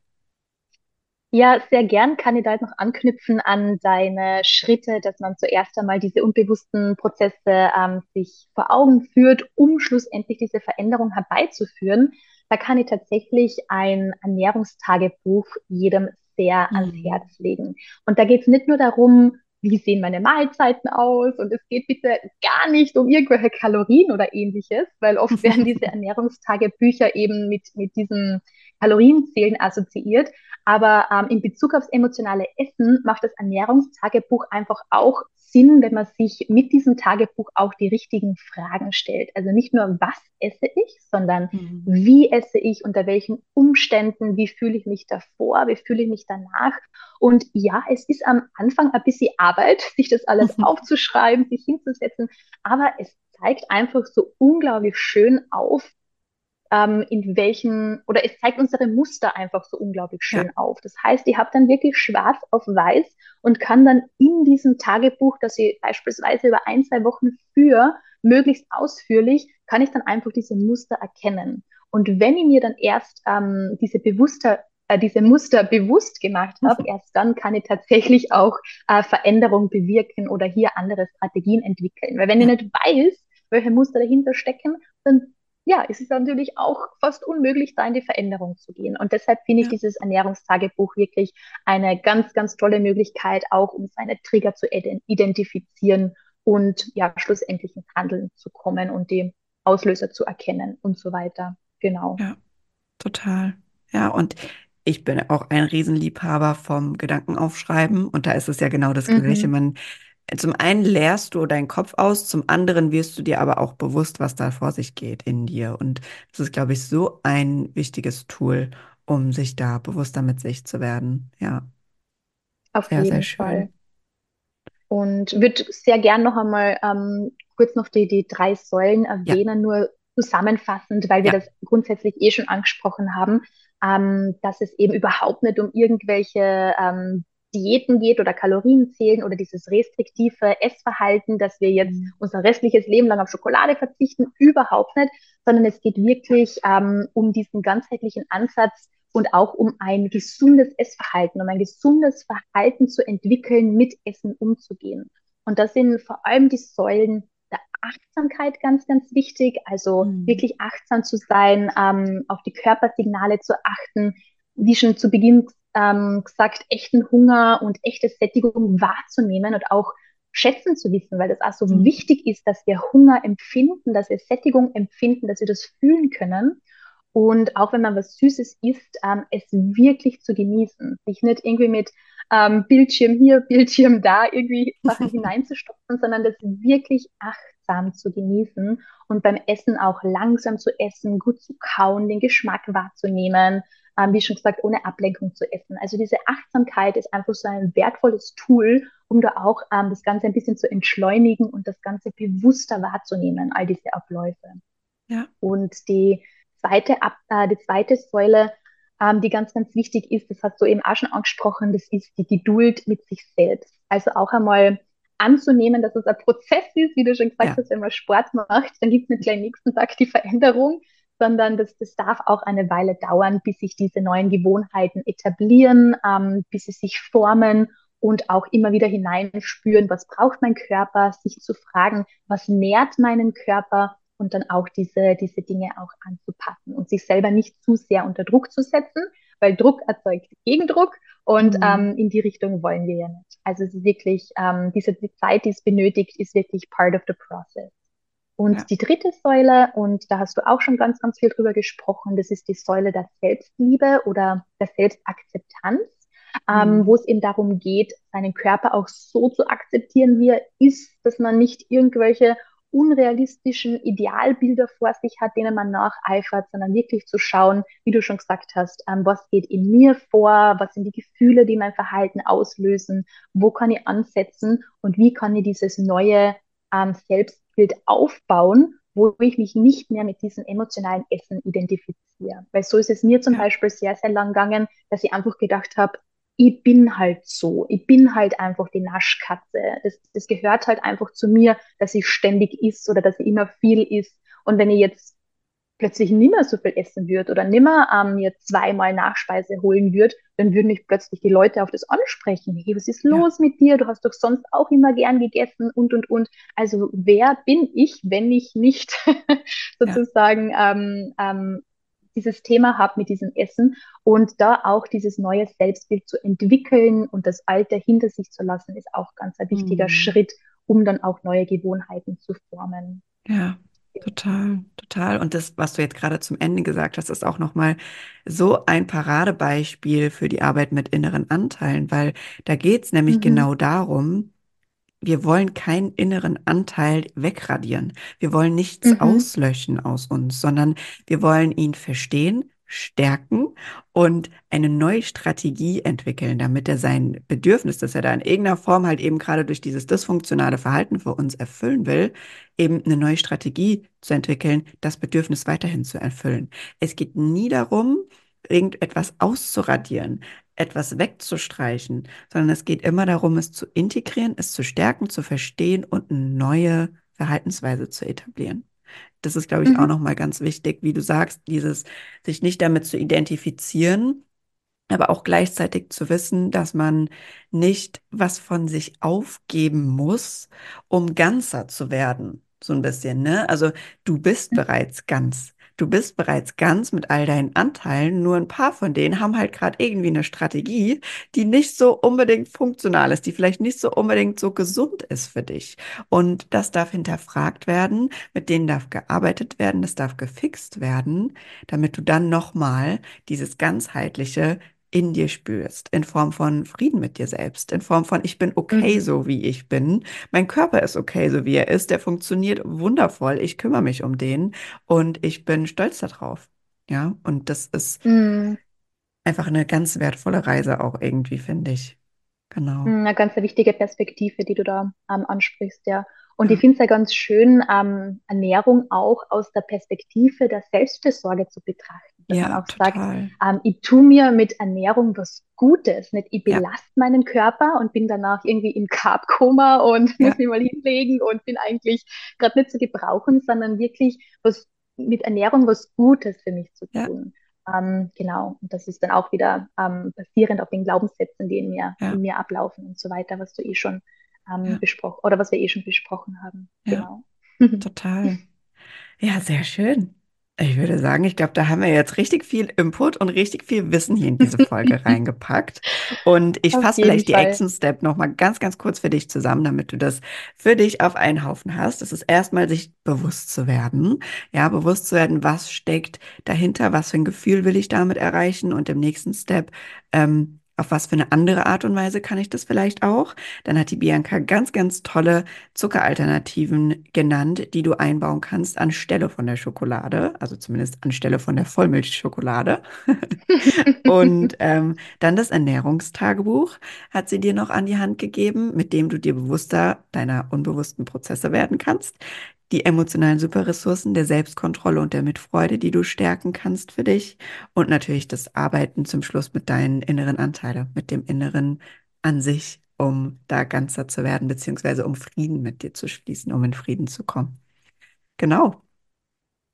Ja, sehr gern kann ich da jetzt noch anknüpfen an deine Schritte, dass man zuerst einmal diese unbewussten Prozesse ähm, sich vor Augen führt, um schlussendlich diese Veränderung herbeizuführen. Da kann ich tatsächlich ein Ernährungstagebuch jedem sehr ans mhm. Herz legen. Und da geht es nicht nur darum, wie sehen meine Mahlzeiten aus und es geht bitte gar nicht um irgendwelche Kalorien oder ähnliches, weil oft werden diese Ernährungstagebücher eben mit, mit diesem Kalorienzählen assoziiert. Aber ähm, in Bezug aufs emotionale Essen macht das Ernährungstagebuch einfach auch Sinn, wenn man sich mit diesem Tagebuch auch die richtigen Fragen stellt. Also nicht nur, was esse ich, sondern mhm. wie esse ich, unter welchen Umständen, wie fühle ich mich davor, wie fühle ich mich danach. Und ja, es ist am Anfang ein bisschen Arbeit, sich das alles mhm. aufzuschreiben, sich hinzusetzen, aber es zeigt einfach so unglaublich schön auf, ähm, in welchen, oder es zeigt unsere Muster einfach so unglaublich schön ja. auf. Das heißt, ich habe dann wirklich schwarz auf weiß und kann dann in diesem Tagebuch, das ich beispielsweise über ein, zwei Wochen führe, möglichst ausführlich, kann ich dann einfach diese Muster erkennen. Und wenn ich mir dann erst ähm, diese bewusster äh, diese Muster bewusst gemacht habe, mhm. erst dann kann ich tatsächlich auch äh, Veränderung bewirken oder hier andere Strategien entwickeln. Weil wenn ich nicht weiß, welche Muster dahinter stecken, dann ja, es ist natürlich auch fast unmöglich, da in die Veränderung zu gehen. Und deshalb finde ich dieses Ernährungstagebuch wirklich eine ganz, ganz tolle Möglichkeit, auch um seine Trigger zu identifizieren und ja, schlussendlich ins Handeln zu kommen und die Auslöser zu erkennen und so weiter. Genau. Ja, total. Ja, und ich bin auch ein Riesenliebhaber vom Gedankenaufschreiben und da ist es ja genau das Gleiche. Mhm. Man zum einen leerst du deinen Kopf aus, zum anderen wirst du dir aber auch bewusst, was da vor sich geht in dir. Und das ist, glaube ich, so ein wichtiges Tool, um sich da bewusster mit sich zu werden. Ja. Auf sehr, jeden sehr Fall. Und würde sehr gern noch einmal ähm, kurz noch die, die drei Säulen erwähnen, ja. nur zusammenfassend, weil wir ja. das grundsätzlich eh schon angesprochen haben, ähm, dass es eben überhaupt nicht um irgendwelche ähm, Diäten geht oder Kalorien zählen oder dieses restriktive Essverhalten, dass wir jetzt mhm. unser restliches Leben lang auf Schokolade verzichten, überhaupt nicht, sondern es geht wirklich ähm, um diesen ganzheitlichen Ansatz und auch um ein gesundes Essverhalten, um ein gesundes Verhalten zu entwickeln, mit Essen umzugehen. Und das sind vor allem die Säulen der Achtsamkeit ganz, ganz wichtig, also mhm. wirklich achtsam zu sein, ähm, auf die Körpersignale zu achten, wie schon zu Beginn ähm, gesagt, echten Hunger und echte Sättigung wahrzunehmen und auch schätzen zu wissen, weil das auch so mhm. wichtig ist, dass wir Hunger empfinden, dass wir Sättigung empfinden, dass wir das fühlen können. Und auch wenn man was Süßes isst, ähm, es wirklich zu genießen. Sich nicht irgendwie mit ähm, Bildschirm hier, Bildschirm da irgendwie Sachen hineinzustopfen, sondern das wirklich achtsam zu genießen und beim Essen auch langsam zu essen, gut zu kauen, den Geschmack wahrzunehmen, ähm, wie schon gesagt, ohne Ablenkung zu essen. Also diese Achtsamkeit ist einfach so ein wertvolles Tool, um da auch ähm, das Ganze ein bisschen zu entschleunigen und das Ganze bewusster wahrzunehmen, all diese Abläufe. Ja. Und die zweite, Ab äh, die zweite Säule, ähm, die ganz, ganz wichtig ist, das hast du eben auch schon angesprochen, das ist die Geduld mit sich selbst. Also auch einmal anzunehmen, dass es ein Prozess ist, wie du schon gesagt ja. hast, wenn man Sport macht, dann gibt es nicht gleich nächsten Tag die Veränderung, sondern das, das darf auch eine Weile dauern, bis sich diese neuen Gewohnheiten etablieren, ähm, bis sie sich formen und auch immer wieder hineinspüren, was braucht mein Körper, sich zu fragen, was nährt meinen Körper und dann auch diese, diese Dinge auch anzupassen und sich selber nicht zu sehr unter Druck zu setzen, weil Druck erzeugt Gegendruck und mhm. ähm, in die Richtung wollen wir ja nicht. Also es ist wirklich, ähm, diese die Zeit, die es benötigt, ist wirklich part of the process. Und ja. die dritte Säule, und da hast du auch schon ganz, ganz viel drüber gesprochen, das ist die Säule der Selbstliebe oder der Selbstakzeptanz, ähm, mhm. ähm, wo es eben darum geht, seinen Körper auch so zu akzeptieren, wie er ist, dass man nicht irgendwelche unrealistischen Idealbilder vor sich hat, denen man nacheifert, sondern wirklich zu schauen, wie du schon gesagt hast, ähm, was geht in mir vor, was sind die Gefühle, die mein Verhalten auslösen, wo kann ich ansetzen und wie kann ich dieses neue ähm, Selbst Bild aufbauen, wo ich mich nicht mehr mit diesem emotionalen Essen identifiziere. Weil so ist es mir zum. Beispiel sehr, sehr lang gegangen, dass ich einfach gedacht habe, ich bin halt so, ich bin halt einfach die Naschkatze. Das, das gehört halt einfach zu mir, dass ich ständig isst oder dass ich immer viel isst. Und wenn ich jetzt plötzlich nimmer so viel essen würde oder nimmer ähm, mir zweimal Nachspeise holen würde, dann würden mich plötzlich die Leute auf das ansprechen. Hey, was ist los ja. mit dir? Du hast doch sonst auch immer gern gegessen und, und, und. Also wer bin ich, wenn ich nicht sozusagen ja. ähm, ähm, dieses Thema habe mit diesem Essen und da auch dieses neue Selbstbild zu entwickeln und das Alte hinter sich zu lassen, ist auch ganz ein wichtiger mhm. Schritt, um dann auch neue Gewohnheiten zu formen. Ja, Total, total. Und das, was du jetzt gerade zum Ende gesagt hast, ist auch nochmal so ein Paradebeispiel für die Arbeit mit inneren Anteilen, weil da geht es nämlich mhm. genau darum, wir wollen keinen inneren Anteil wegradieren. Wir wollen nichts mhm. auslöschen aus uns, sondern wir wollen ihn verstehen, stärken und eine neue Strategie entwickeln, damit er sein Bedürfnis, das er da in irgendeiner Form halt eben gerade durch dieses dysfunktionale Verhalten für uns erfüllen will, eben eine neue Strategie zu entwickeln, das Bedürfnis weiterhin zu erfüllen. Es geht nie darum, irgendetwas auszuradieren, etwas wegzustreichen, sondern es geht immer darum, es zu integrieren, es zu stärken, zu verstehen und eine neue Verhaltensweise zu etablieren. Das ist, glaube ich, mhm. auch nochmal ganz wichtig, wie du sagst, dieses sich nicht damit zu identifizieren, aber auch gleichzeitig zu wissen, dass man nicht was von sich aufgeben muss, um ganzer zu werden. So ein bisschen, ne? Also du bist mhm. bereits ganz. Du bist bereits ganz mit all deinen Anteilen, nur ein paar von denen haben halt gerade irgendwie eine Strategie, die nicht so unbedingt funktional ist, die vielleicht nicht so unbedingt so gesund ist für dich. Und das darf hinterfragt werden, mit denen darf gearbeitet werden, das darf gefixt werden, damit du dann nochmal dieses ganzheitliche in dir spürst, in Form von Frieden mit dir selbst, in Form von ich bin okay mhm. so wie ich bin, mein Körper ist okay so wie er ist, der funktioniert wundervoll, ich kümmere mich um den und ich bin stolz darauf. Ja, und das ist mhm. einfach eine ganz wertvolle Reise auch irgendwie, finde ich. Genau. Mhm, eine ganz wichtige Perspektive, die du da ähm, ansprichst, ja. Und ich finde es ja ganz schön, ähm, Ernährung auch aus der Perspektive der Selbstversorge zu betrachten. Dass ja, man auch total. sagt, ähm, ich tue mir mit Ernährung was Gutes. Nicht, ich belaste ja. meinen Körper und bin danach irgendwie im Carb-Koma und ja. muss mich mal hinlegen und bin eigentlich gerade nicht zu gebrauchen, sondern wirklich was mit Ernährung was Gutes für mich zu tun. Ähm, genau, und das ist dann auch wieder ähm, basierend auf den Glaubenssätzen, die in mir, in mir ablaufen und so weiter, was du eh schon ähm, besprochen oder was wir eh schon besprochen haben. Ja, genau. Total. Ja, sehr schön. Ich würde sagen, ich glaube, da haben wir jetzt richtig viel Input und richtig viel Wissen hier in diese Folge reingepackt. Und ich fasse vielleicht Fall. die Action Step nochmal ganz, ganz kurz für dich zusammen, damit du das für dich auf einen Haufen hast. Das ist erstmal sich bewusst zu werden. Ja, bewusst zu werden, was steckt dahinter, was für ein Gefühl will ich damit erreichen und im nächsten Step, ähm, auf was für eine andere Art und Weise kann ich das vielleicht auch? Dann hat die Bianca ganz, ganz tolle Zuckeralternativen genannt, die du einbauen kannst anstelle von der Schokolade, also zumindest anstelle von der Vollmilchschokolade. und ähm, dann das Ernährungstagebuch hat sie dir noch an die Hand gegeben, mit dem du dir bewusster deiner unbewussten Prozesse werden kannst die emotionalen Superressourcen der Selbstkontrolle und der Mitfreude, die du stärken kannst für dich und natürlich das Arbeiten zum Schluss mit deinen inneren Anteilen, mit dem Inneren an sich, um da ganzer zu werden, beziehungsweise um Frieden mit dir zu schließen, um in Frieden zu kommen. Genau.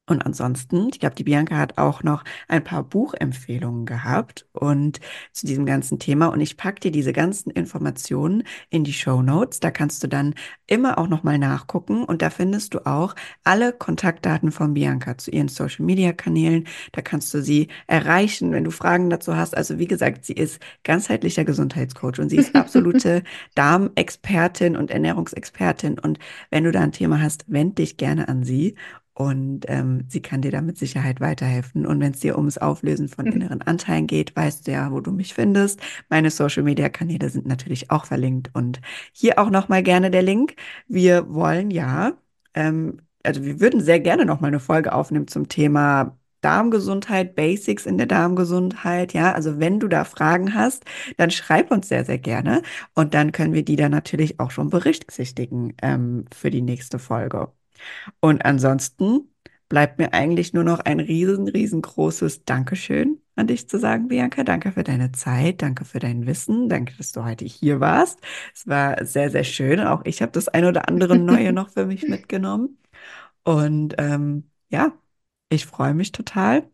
Und ansonsten, ich glaube, die Bianca hat auch noch ein paar Buchempfehlungen gehabt und zu diesem ganzen Thema. Und ich packe dir diese ganzen Informationen in die Show Notes. Da kannst du dann immer auch nochmal nachgucken. Und da findest du auch alle Kontaktdaten von Bianca zu ihren Social Media Kanälen. Da kannst du sie erreichen, wenn du Fragen dazu hast. Also wie gesagt, sie ist ganzheitlicher Gesundheitscoach und sie ist absolute Darmexpertin und Ernährungsexpertin. Und wenn du da ein Thema hast, wend dich gerne an sie. Und ähm, sie kann dir da mit Sicherheit weiterhelfen. Und wenn es dir ums Auflösen von mhm. inneren Anteilen geht, weißt du ja, wo du mich findest. Meine Social-Media-Kanäle sind natürlich auch verlinkt. Und hier auch nochmal gerne der Link. Wir wollen ja, ähm, also wir würden sehr gerne nochmal eine Folge aufnehmen zum Thema Darmgesundheit, Basics in der Darmgesundheit. Ja, also wenn du da Fragen hast, dann schreib uns sehr, sehr gerne. Und dann können wir die dann natürlich auch schon berücksichtigen ähm, für die nächste Folge. Und ansonsten bleibt mir eigentlich nur noch ein riesen, riesengroßes Dankeschön an dich zu sagen, Bianca. Danke für deine Zeit, danke für dein Wissen, danke, dass du heute hier warst. Es war sehr, sehr schön. Auch ich habe das ein oder andere Neue noch für mich mitgenommen. Und ähm, ja, ich freue mich total,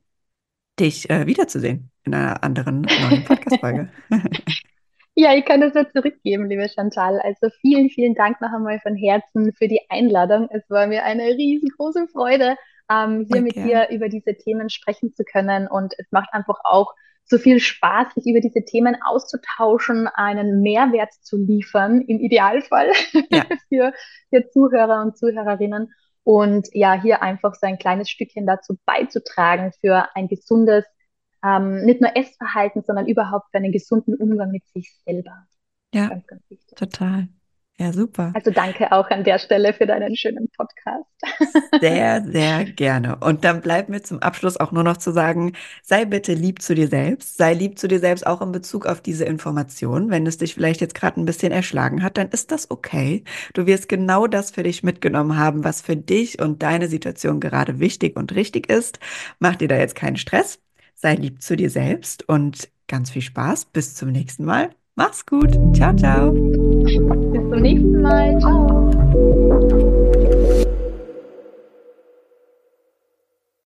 dich äh, wiederzusehen in einer anderen neuen Podcast-Folge. Ja, ich kann das nur zurückgeben, liebe Chantal. Also vielen, vielen Dank noch einmal von Herzen für die Einladung. Es war mir eine riesengroße Freude, ähm, hier okay. mit dir über diese Themen sprechen zu können. Und es macht einfach auch so viel Spaß, sich über diese Themen auszutauschen, einen Mehrwert zu liefern, im Idealfall ja. für, für Zuhörer und Zuhörerinnen. Und ja, hier einfach so ein kleines Stückchen dazu beizutragen für ein gesundes, ähm, nicht nur Essverhalten, sondern überhaupt für einen gesunden Umgang mit sich selber. Ja, ganz, ganz total. Ja, super. Also danke auch an der Stelle für deinen schönen Podcast. Sehr, sehr gerne. Und dann bleibt mir zum Abschluss auch nur noch zu sagen, sei bitte lieb zu dir selbst. Sei lieb zu dir selbst auch in Bezug auf diese Information. Wenn es dich vielleicht jetzt gerade ein bisschen erschlagen hat, dann ist das okay. Du wirst genau das für dich mitgenommen haben, was für dich und deine Situation gerade wichtig und richtig ist. Mach dir da jetzt keinen Stress. Sei lieb zu dir selbst und ganz viel Spaß. Bis zum nächsten Mal. Mach's gut. Ciao, ciao. Bis zum nächsten Mal. Ciao.